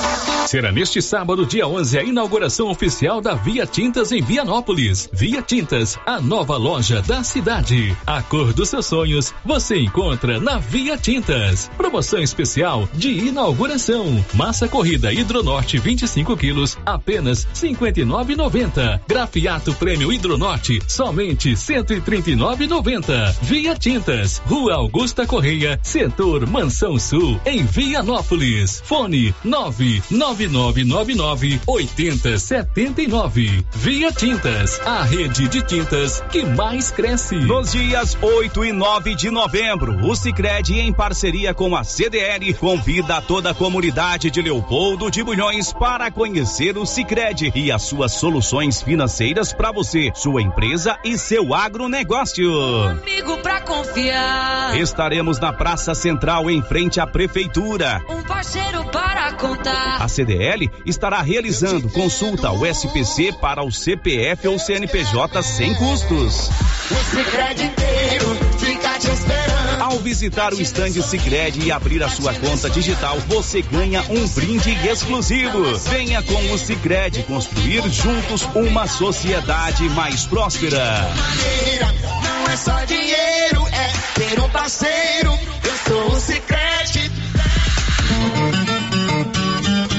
Será neste sábado, dia 11, a inauguração oficial da Via Tintas em Vianópolis. Via Tintas, a nova loja da cidade. A cor dos seus sonhos você encontra na Via Tintas. Promoção especial de inauguração. Massa corrida Hidronorte 25 quilos, apenas 59,90. Grafiato Prêmio Hidronorte, somente 139,90. Via Tintas, Rua Augusta Correia, Setor Mansão Sul, em Vianópolis. Fone 999 9999 8079. Via Tintas, a rede de tintas que mais cresce. Nos dias 8 e 9 de novembro, o Sicredi em parceria com a CDL convida toda a comunidade de Leopoldo de Bulhões para conhecer o Sicredi e as suas soluções financeiras para você, sua empresa e seu agronegócio. Amigo pra confiar. Estaremos na Praça Central em frente à prefeitura. Um parceiro para contar. A CDL estará realizando consulta ao SPC para o CPF ou CNPJ sem custos. Ao visitar o estande Sicredi e abrir a sua conta digital, você ganha um brinde exclusivo. Venha com o Sicredi construir juntos uma sociedade mais próspera. Não é só dinheiro, é ter um parceiro. Eu sou o Sicredi.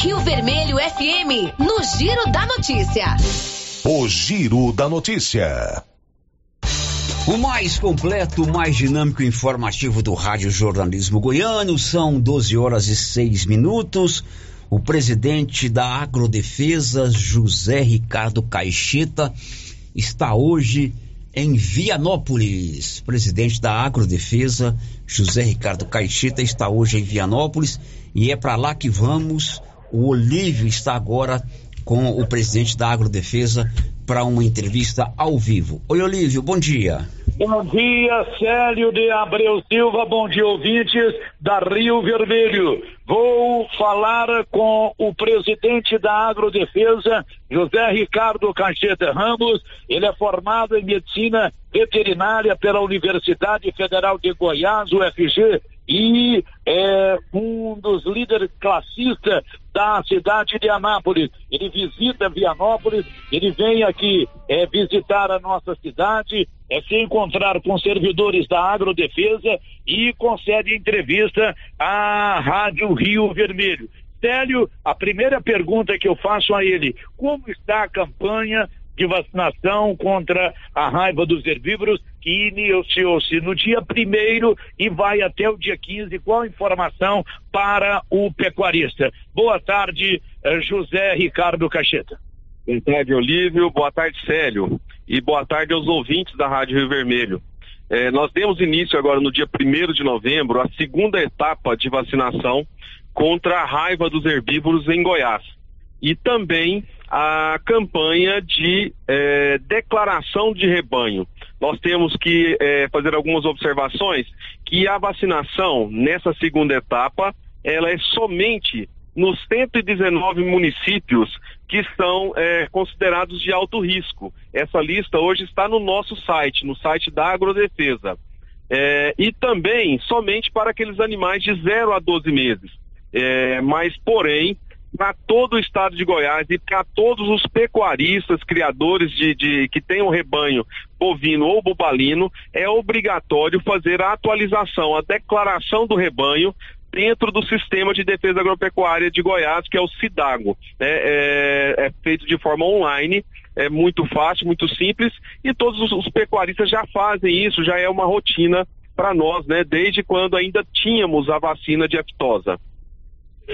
Rio Vermelho FM, no Giro da Notícia. O Giro da Notícia. O mais completo, mais dinâmico e informativo do Rádio Jornalismo Goiano. São 12 horas e 6 minutos. O presidente da Agrodefesa, José Ricardo Caixeta, está hoje em Vianópolis. Presidente da Agrodefesa, José Ricardo Caixeta, está hoje em Vianópolis e é para lá que vamos. O Olívio está agora com o presidente da Agrodefesa para uma entrevista ao vivo. Oi, Olívio, bom dia. Bom dia, Célio de Abreu Silva, bom dia, ouvintes da Rio Vermelho. Vou falar com o presidente da Agrodefesa, José Ricardo Cancheta Ramos. Ele é formado em medicina veterinária pela Universidade Federal de Goiás, UFG, e é um dos líderes classistas da cidade de Anápolis. Ele visita Vianópolis, ele vem aqui é, visitar a nossa cidade, é se encontrar com servidores da Agrodefesa e concede entrevista à Rádio Rio Vermelho. Célio, a primeira pergunta que eu faço a ele, como está a campanha de vacinação contra a raiva dos herbívoros que iniciou-se no dia primeiro e vai até o dia 15. Qual a informação para o pecuarista? Boa tarde, eh, José Ricardo Cacheta. Boa tarde, Olívio. Boa tarde, Célio. E boa tarde aos ouvintes da Rádio Rio Vermelho. Eh, nós demos início agora no dia 1 de novembro a segunda etapa de vacinação contra a raiva dos herbívoros em Goiás. E também a campanha de eh, declaração de rebanho. Nós temos que eh, fazer algumas observações que a vacinação nessa segunda etapa ela é somente nos 119 municípios que são eh, considerados de alto risco. Essa lista hoje está no nosso site, no site da Agrodefesa. E também somente para aqueles animais de 0 a 12 meses. Mas, porém, para todo o estado de Goiás e para todos os pecuaristas, criadores de, de que tenham rebanho bovino ou bubalino, é obrigatório fazer a atualização, a declaração do rebanho dentro do sistema de defesa agropecuária de Goiás, que é o SIDAGO. É, é, é feito de forma online, é muito fácil, muito simples, e todos os, os pecuaristas já fazem isso, já é uma rotina para nós, né? Desde quando ainda tínhamos a vacina de aftosa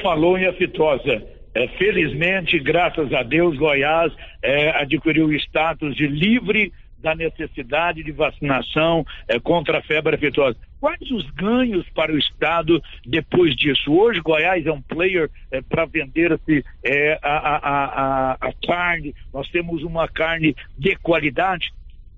falou em aftosa. É, felizmente, graças a Deus, Goiás é, adquiriu o status de livre da necessidade de vacinação é, contra a febre aftosa. Quais os ganhos para o Estado depois disso? Hoje, Goiás é um player é, para vender-se é, a, a, a, a carne, nós temos uma carne de qualidade.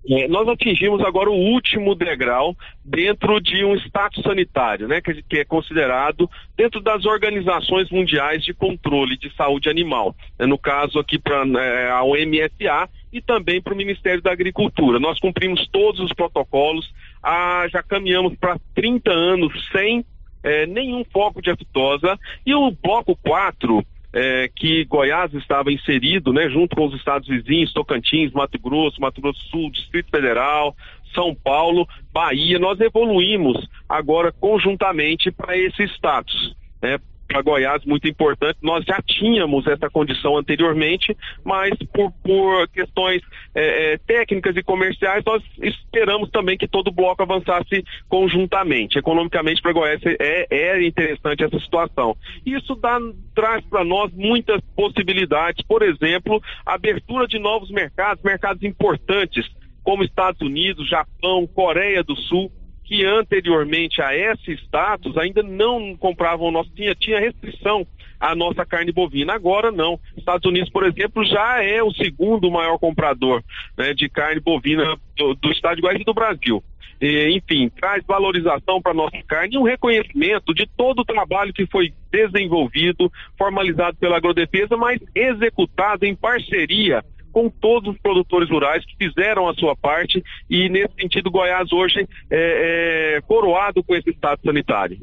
É, nós atingimos agora o último degrau dentro de um status sanitário, né, que, que é considerado dentro das organizações mundiais de controle de saúde animal. É, no caso aqui para é, a OMSA e também para o Ministério da Agricultura. Nós cumprimos todos os protocolos, ah, já caminhamos para 30 anos sem é, nenhum foco de aftosa e o bloco 4 é, que Goiás estava inserido, né, junto com os estados vizinhos, Tocantins, Mato Grosso, Mato Grosso do Sul, Distrito Federal, São Paulo, Bahia, nós evoluímos agora conjuntamente para esse status. Né, para Goiás muito importante. Nós já tínhamos essa condição anteriormente, mas por, por questões é, é, técnicas e comerciais, nós esperamos também que todo o bloco avançasse conjuntamente. Economicamente, para Goiás é, é interessante essa situação. Isso dá, traz para nós muitas possibilidades, por exemplo, abertura de novos mercados, mercados importantes, como Estados Unidos, Japão, Coreia do Sul que anteriormente a esse status ainda não compravam nosso tinha tinha restrição à nossa carne bovina. Agora não. Estados Unidos, por exemplo, já é o segundo maior comprador né, de carne bovina do, do estado de Goiás e do Brasil. Enfim, traz valorização para nossa carne e um reconhecimento de todo o trabalho que foi desenvolvido, formalizado pela agrodefesa, mas executado em parceria com todos os produtores rurais que fizeram a sua parte e, nesse sentido, Goiás hoje é, é coroado com esse estado sanitário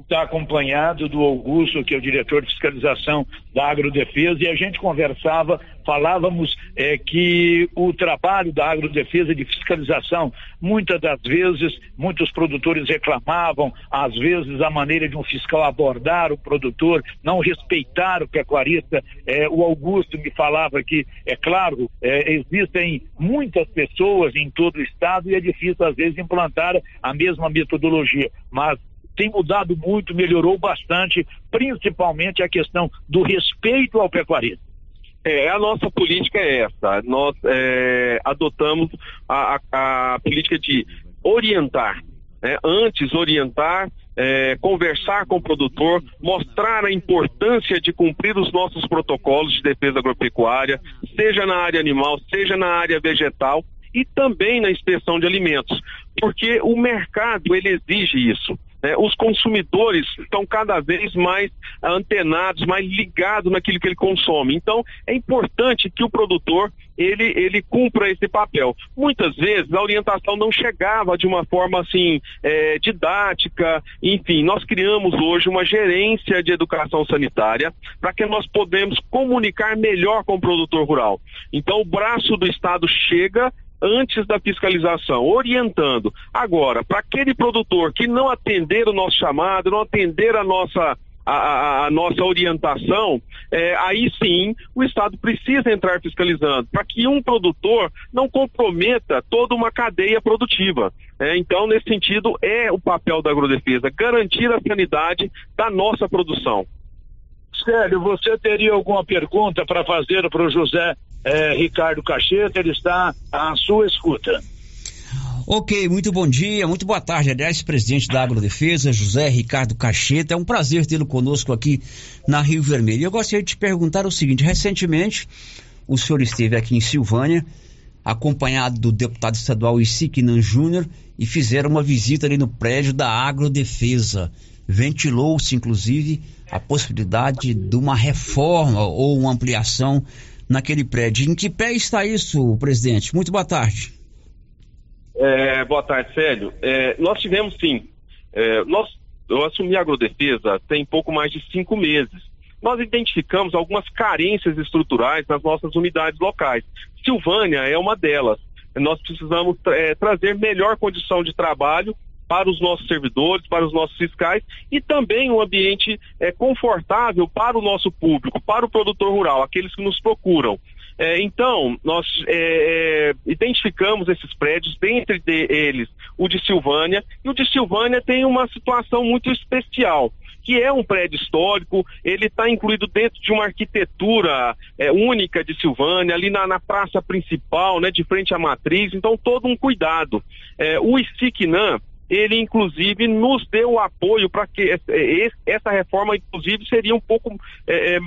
está acompanhado do Augusto, que é o diretor de fiscalização da Agrodefesa, e a gente conversava, falávamos é, que o trabalho da Agrodefesa de fiscalização, muitas das vezes, muitos produtores reclamavam, às vezes, a maneira de um fiscal abordar o produtor, não respeitar o pecuarista. É, o Augusto me falava que, é claro, é, existem muitas pessoas em todo o estado e é difícil, às vezes, implantar a mesma metodologia, mas tem mudado muito, melhorou bastante, principalmente a questão do respeito ao pecuarista. É, a nossa política é essa. Nós é, adotamos a, a, a, política de orientar. Né? Antes, orientar, é, conversar com o produtor, mostrar a importância de cumprir os nossos protocolos de defesa agropecuária, seja na área animal, seja na área vegetal e também na inspeção de alimentos, porque o mercado ele exige isso. Né? Os consumidores estão cada vez mais antenados, mais ligados naquilo que ele consome. Então, é importante que o produtor ele, ele cumpra esse papel. Muitas vezes a orientação não chegava de uma forma assim é, didática, enfim, nós criamos hoje uma gerência de educação sanitária para que nós podemos comunicar melhor com o produtor rural. Então o braço do Estado chega antes da fiscalização, orientando. Agora, para aquele produtor que não atender o nosso chamado, não atender a nossa a, a, a, nossa orientação, é, aí sim o Estado precisa entrar fiscalizando, para que um produtor não comprometa toda uma cadeia produtiva. É, então, nesse sentido, é o papel da agrodefesa, garantir a sanidade da nossa produção. Célio, você teria alguma pergunta para fazer para o José é, Ricardo Cacheta, ele está à sua escuta. Ok, muito bom dia, muito boa tarde. Aliás, presidente da Agrodefesa, José Ricardo Cacheta, é um prazer tê-lo conosco aqui na Rio Vermelho. Eu gostaria de te perguntar o seguinte: recentemente, o senhor esteve aqui em Silvânia, acompanhado do deputado estadual Isiquinan Júnior, e fizeram uma visita ali no prédio da Agrodefesa. Ventilou-se, inclusive, a possibilidade de uma reforma ou uma ampliação naquele prédio. Em que pé está isso, presidente? Muito boa tarde. É, boa tarde, Célio. É, nós tivemos sim. É, nós, eu assumi a agrodefesa tem pouco mais de cinco meses. Nós identificamos algumas carências estruturais nas nossas unidades locais. Silvânia é uma delas. Nós precisamos é, trazer melhor condição de trabalho para os nossos servidores, para os nossos fiscais e também um ambiente é, confortável para o nosso público, para o produtor rural, aqueles que nos procuram. É, então, nós é, identificamos esses prédios, dentre de eles o de Silvânia, e o de Silvânia tem uma situação muito especial que é um prédio histórico, ele está incluído dentro de uma arquitetura é, única de Silvânia, ali na, na, praça principal, né, de frente à matriz, então todo um cuidado. É, o ICICNAM, ele inclusive nos deu apoio para que essa reforma, inclusive, seria um pouco é, é,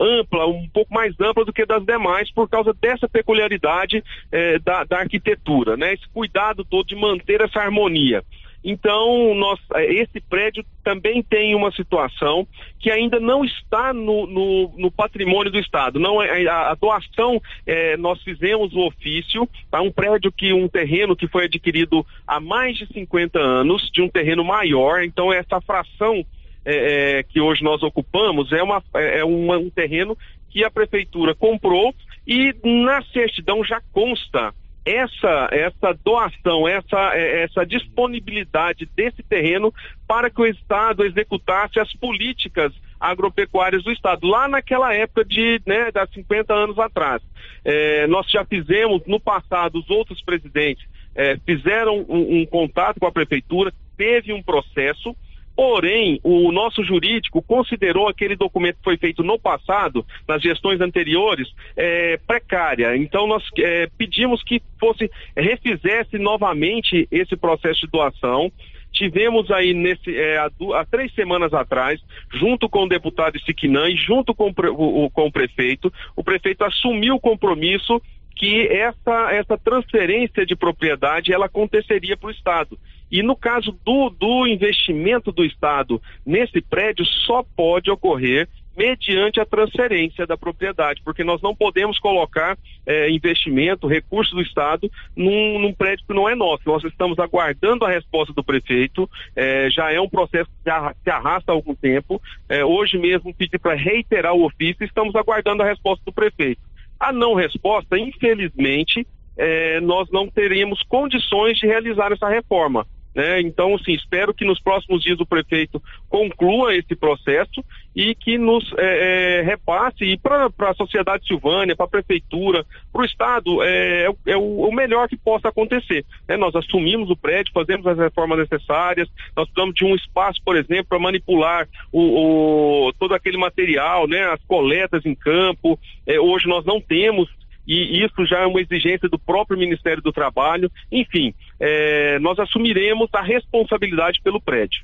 ampla, um pouco mais ampla do que das demais, por causa dessa peculiaridade é, da, da, arquitetura, né? Esse cuidado todo de manter essa harmonia. Então, nós, é, esse prédio também tem uma situação que ainda não está no, no, no patrimônio do Estado. Não é, a, a doação, é, nós fizemos o ofício, tá? um prédio que, um terreno que foi adquirido há mais de 50 anos, de um terreno maior, então essa fração é, que hoje nós ocupamos é, uma, é uma, um terreno que a prefeitura comprou e na certidão já consta essa, essa doação, essa, é, essa disponibilidade desse terreno para que o Estado executasse as políticas agropecuárias do Estado, lá naquela época de, né, de 50 anos atrás. É, nós já fizemos, no passado, os outros presidentes é, fizeram um, um contato com a prefeitura, teve um processo, Porém, o nosso jurídico considerou aquele documento que foi feito no passado, nas gestões anteriores, é, precária. Então, nós é, pedimos que fosse, refizesse novamente esse processo de doação. Tivemos aí nesse, é, há, há, três semanas atrás, junto com o deputado Siquinã e junto com o, com o prefeito, o prefeito assumiu o compromisso que essa, essa transferência de propriedade ela aconteceria para o Estado. E no caso do, do investimento do Estado nesse prédio, só pode ocorrer mediante a transferência da propriedade, porque nós não podemos colocar é, investimento, recurso do Estado num, num, prédio que não é nosso. Nós estamos aguardando a resposta do prefeito, é, já é um processo que se arrasta há algum tempo. É, hoje mesmo pedi para reiterar o ofício estamos aguardando a resposta do prefeito. A não resposta, infelizmente, é, nós não teríamos condições de realizar essa reforma. Né? Então, assim, espero que nos próximos dias o prefeito conclua esse processo e que nos é, é, repasse para a sociedade silvânia, para a prefeitura, para o Estado, é, é, é o, o, melhor que possa acontecer. Né? Nós assumimos o prédio, fazemos as reformas necessárias, nós precisamos de um espaço, por exemplo, para manipular o, o, todo aquele material, né? as coletas em campo. É, hoje nós não temos e isso já é uma exigência do próprio Ministério do Trabalho. Enfim, é, nós assumiremos a responsabilidade pelo prédio.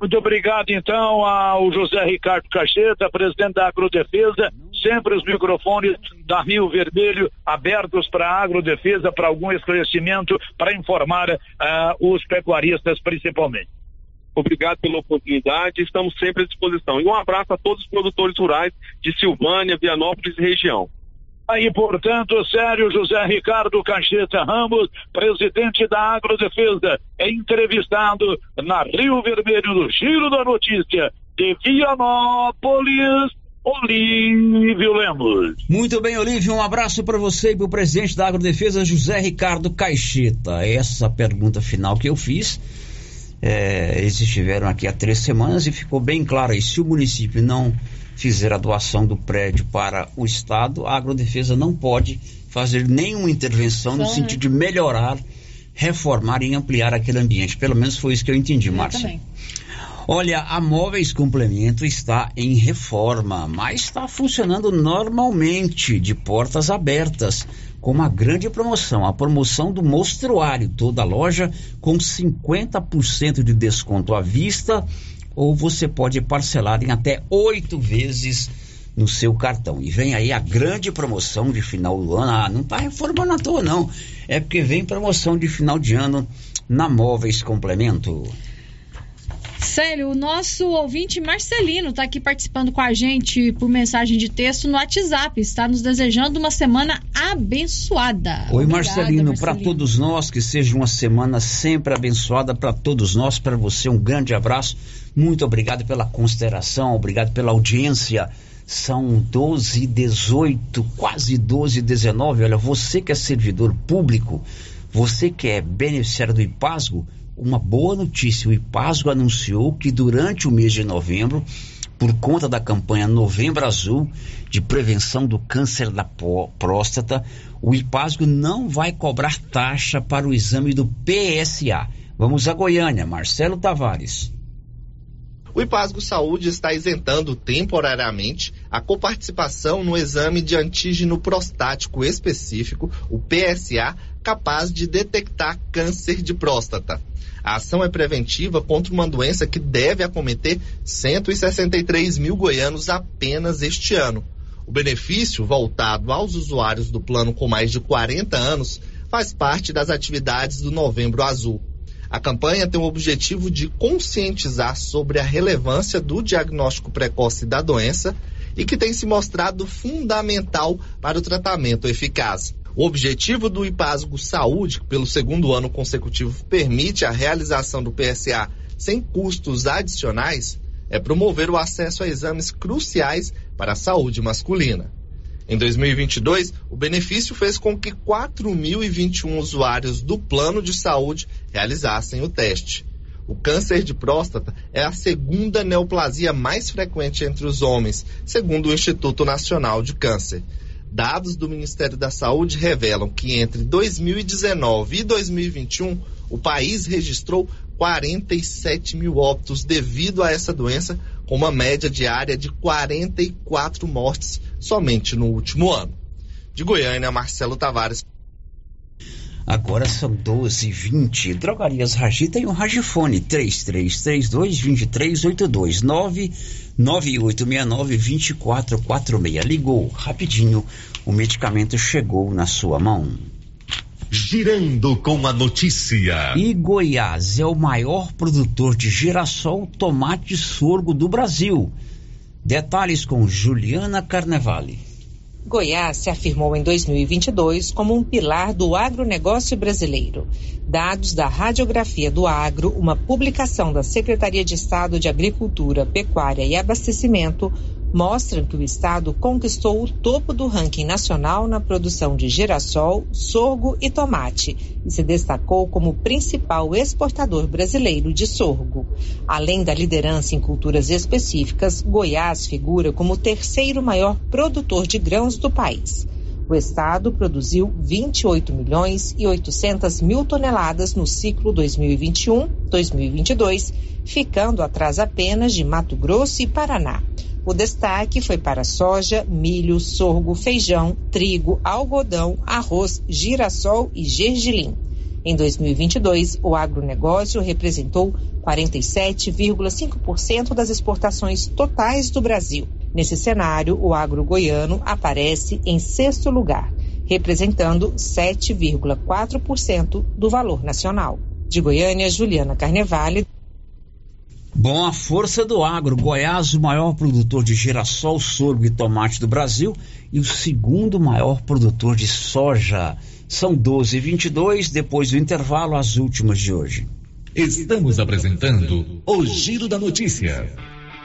Muito obrigado, então, ao José Ricardo Cacheta, presidente da Agrodefesa. Sempre os microfones da Rio Vermelho abertos para a Agrodefesa, para algum esclarecimento, para informar uh, os pecuaristas, principalmente. Obrigado pela oportunidade, estamos sempre à disposição. E um abraço a todos os produtores rurais de Silvânia, Vianópolis e região. Aí, portanto, Sério José Ricardo Cacheta Ramos, presidente da Agrodefesa, é entrevistado na Rio Vermelho no Giro da Notícia de Vianópolis. Olívio Lemos. Muito bem, Olívio, um abraço para você e para o presidente da Agrodefesa, José Ricardo Caixeta. Essa pergunta final que eu fiz, é, eles estiveram aqui há três semanas e ficou bem claro aí, se o município não fizer a doação do prédio para o Estado, a agrodefesa não pode fazer nenhuma intervenção no sentido de melhorar, reformar e ampliar aquele ambiente. Pelo menos foi isso que eu entendi, Márcia. Olha, a Móveis Complemento está em reforma, mas está funcionando normalmente, de portas abertas, com uma grande promoção, a promoção do Mostruário, toda a loja com 50% de desconto à vista ou você pode parcelar em até oito vezes no seu cartão. E vem aí a grande promoção de final do ano. Ah, não está reformando à toa, não. É porque vem promoção de final de ano na Móveis Complemento. Célio, o nosso ouvinte Marcelino está aqui participando com a gente por mensagem de texto no WhatsApp. Está nos desejando uma semana abençoada. Oi, Obrigada, Marcelino. Para todos nós, que seja uma semana sempre abençoada para todos nós. Para você, um grande abraço. Muito obrigado pela consideração, obrigado pela audiência. São 12 18, quase 12 19. Olha, você que é servidor público, você que é beneficiário do IPASGO, uma boa notícia. O IPASGO anunciou que durante o mês de novembro, por conta da campanha Novembro Azul de prevenção do câncer da próstata, o IPASGO não vai cobrar taxa para o exame do PSA. Vamos a Goiânia, Marcelo Tavares. O Ipasgo Saúde está isentando temporariamente a coparticipação no exame de antígeno prostático específico, o PSA, capaz de detectar câncer de próstata. A ação é preventiva contra uma doença que deve acometer 163 mil goianos apenas este ano. O benefício voltado aos usuários do plano com mais de 40 anos faz parte das atividades do Novembro Azul. A campanha tem o objetivo de conscientizar sobre a relevância do diagnóstico precoce da doença e que tem se mostrado fundamental para o tratamento eficaz. O objetivo do IPASGO Saúde, que pelo segundo ano consecutivo permite a realização do PSA sem custos adicionais, é promover o acesso a exames cruciais para a saúde masculina. Em 2022, o benefício fez com que 4.021 usuários do plano de saúde realizassem o teste. O câncer de próstata é a segunda neoplasia mais frequente entre os homens, segundo o Instituto Nacional de Câncer. Dados do Ministério da Saúde revelam que entre 2019 e 2021, o país registrou 47 mil óbitos devido a essa doença, com uma média diária de 44 mortes somente no último ano. De Goiânia, Marcelo Tavares. Agora são 12h20. Drogarias Ragi tem um Ragifone 3332-2382 99869-2446. Ligou rapidinho, o medicamento chegou na sua mão. Girando com a notícia. E Goiás é o maior produtor de girassol, tomate e sorgo do Brasil. Detalhes com Juliana Carnevale. Goiás se afirmou em 2022 como um pilar do agronegócio brasileiro. Dados da Radiografia do Agro, uma publicação da Secretaria de Estado de Agricultura, Pecuária e Abastecimento, mostram que o estado conquistou o topo do ranking nacional na produção de girassol, sorgo e tomate e se destacou como principal exportador brasileiro de sorgo. Além da liderança em culturas específicas, Goiás figura como o terceiro maior produtor de grãos do país. O estado produziu 28 milhões e 800 mil toneladas no ciclo 2021-2022, ficando atrás apenas de Mato Grosso e Paraná. O destaque foi para soja, milho, sorgo, feijão, trigo, algodão, arroz, girassol e gergelim. Em 2022, o agronegócio representou 47,5% das exportações totais do Brasil. Nesse cenário, o agro goiano aparece em sexto lugar, representando 7,4% do valor nacional. De Goiânia, Juliana Carnevale. Bom, a força do agro. Goiás, o maior produtor de girassol, sorgo e tomate do Brasil e o segundo maior produtor de soja. São 12 e 22 depois do intervalo, as últimas de hoje. Estamos apresentando o Giro da Notícia.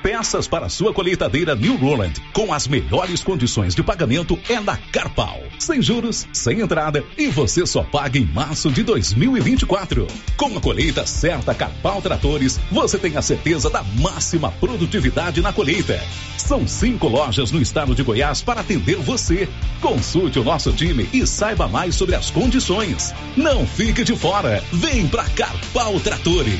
Peças para sua colheitadeira New Roland com as melhores condições de pagamento é na Carpal. Sem juros, sem entrada e você só paga em março de 2024. Com a colheita certa Carpal Tratores, você tem a certeza da máxima produtividade na colheita. São cinco lojas no estado de Goiás para atender você. Consulte o nosso time e saiba mais sobre as condições. Não fique de fora. Vem pra Carpal Tratores.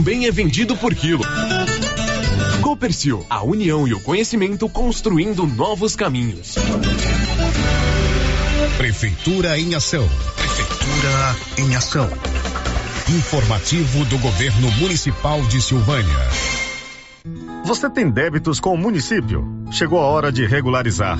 é vendido por quilo. Copercil, a união e o conhecimento construindo novos caminhos. Prefeitura em ação. Prefeitura em ação. Informativo do Governo Municipal de Silvânia. Você tem débitos com o município? Chegou a hora de regularizar.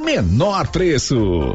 menor preço.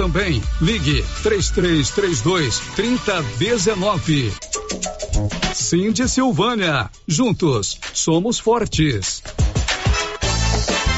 também. Ligue 3332 3019. Cindy Silvânia. Juntos somos fortes.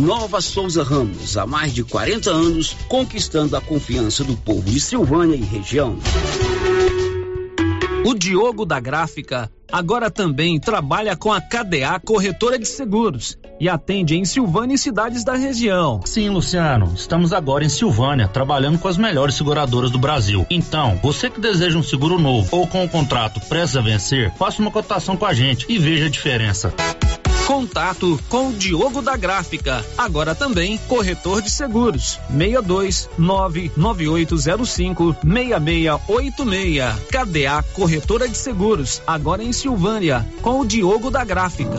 Nova Souza Ramos, há mais de 40 anos, conquistando a confiança do povo de Silvânia e região. O Diogo da Gráfica agora também trabalha com a KDA Corretora de Seguros e atende em Silvânia e cidades da região. Sim, Luciano, estamos agora em Silvânia, trabalhando com as melhores seguradoras do Brasil. Então, você que deseja um seguro novo ou com o um contrato prestes a vencer, faça uma cotação com a gente e veja a diferença. Contato com o Diogo da Gráfica, agora também corretor de seguros. 62 99805 6686. KDA Corretora de Seguros, agora em Silvânia, com o Diogo da Gráfica.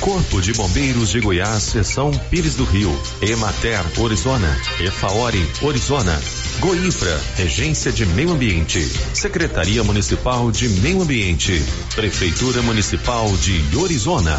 Corpo de Bombeiros de Goiás, Seção Pires do Rio. Emater, Orizona. Efaori, Orizona. Goinfra, Regência de Meio Ambiente. Secretaria Municipal de Meio Ambiente. Prefeitura Municipal de Orizona.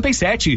87.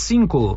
cinco.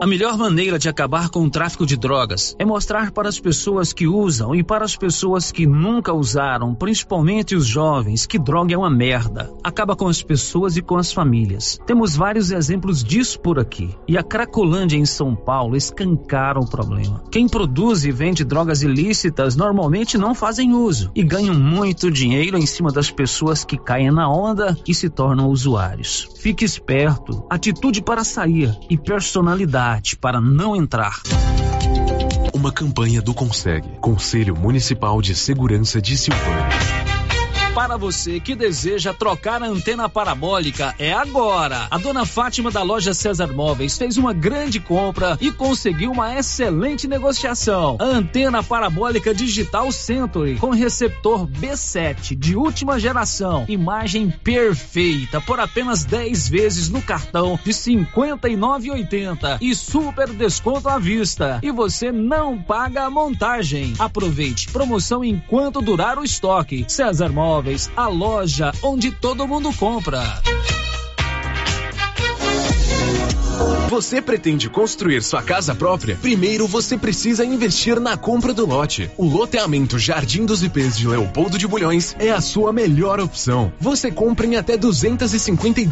A melhor maneira de acabar com o tráfico de drogas é mostrar para as pessoas que usam e para as pessoas que nunca usaram, principalmente os jovens, que droga é uma merda. Acaba com as pessoas e com as famílias. Temos vários exemplos disso por aqui. E a Cracolândia em São Paulo escancara o problema. Quem produz e vende drogas ilícitas normalmente não fazem uso e ganham muito dinheiro em cima das pessoas que caem na onda e se tornam usuários. Fique esperto, atitude para sair e personalidade para não entrar. Uma campanha do Conseg, Conselho Municipal de Segurança de Silvânia. Para você que deseja trocar a antena parabólica, é agora. A dona Fátima da loja César Móveis fez uma grande compra e conseguiu uma excelente negociação. A antena parabólica digital Century com receptor B7 de última geração, imagem perfeita por apenas 10 vezes no cartão de 59,80 e super desconto à vista. E você não paga a montagem. Aproveite promoção enquanto durar o estoque. César Móveis a loja onde todo mundo compra. Você pretende construir sua casa própria? Primeiro você precisa investir na compra do lote. O loteamento Jardim dos IPs de Leopoldo de Bulhões é a sua melhor opção. Você compra em até 252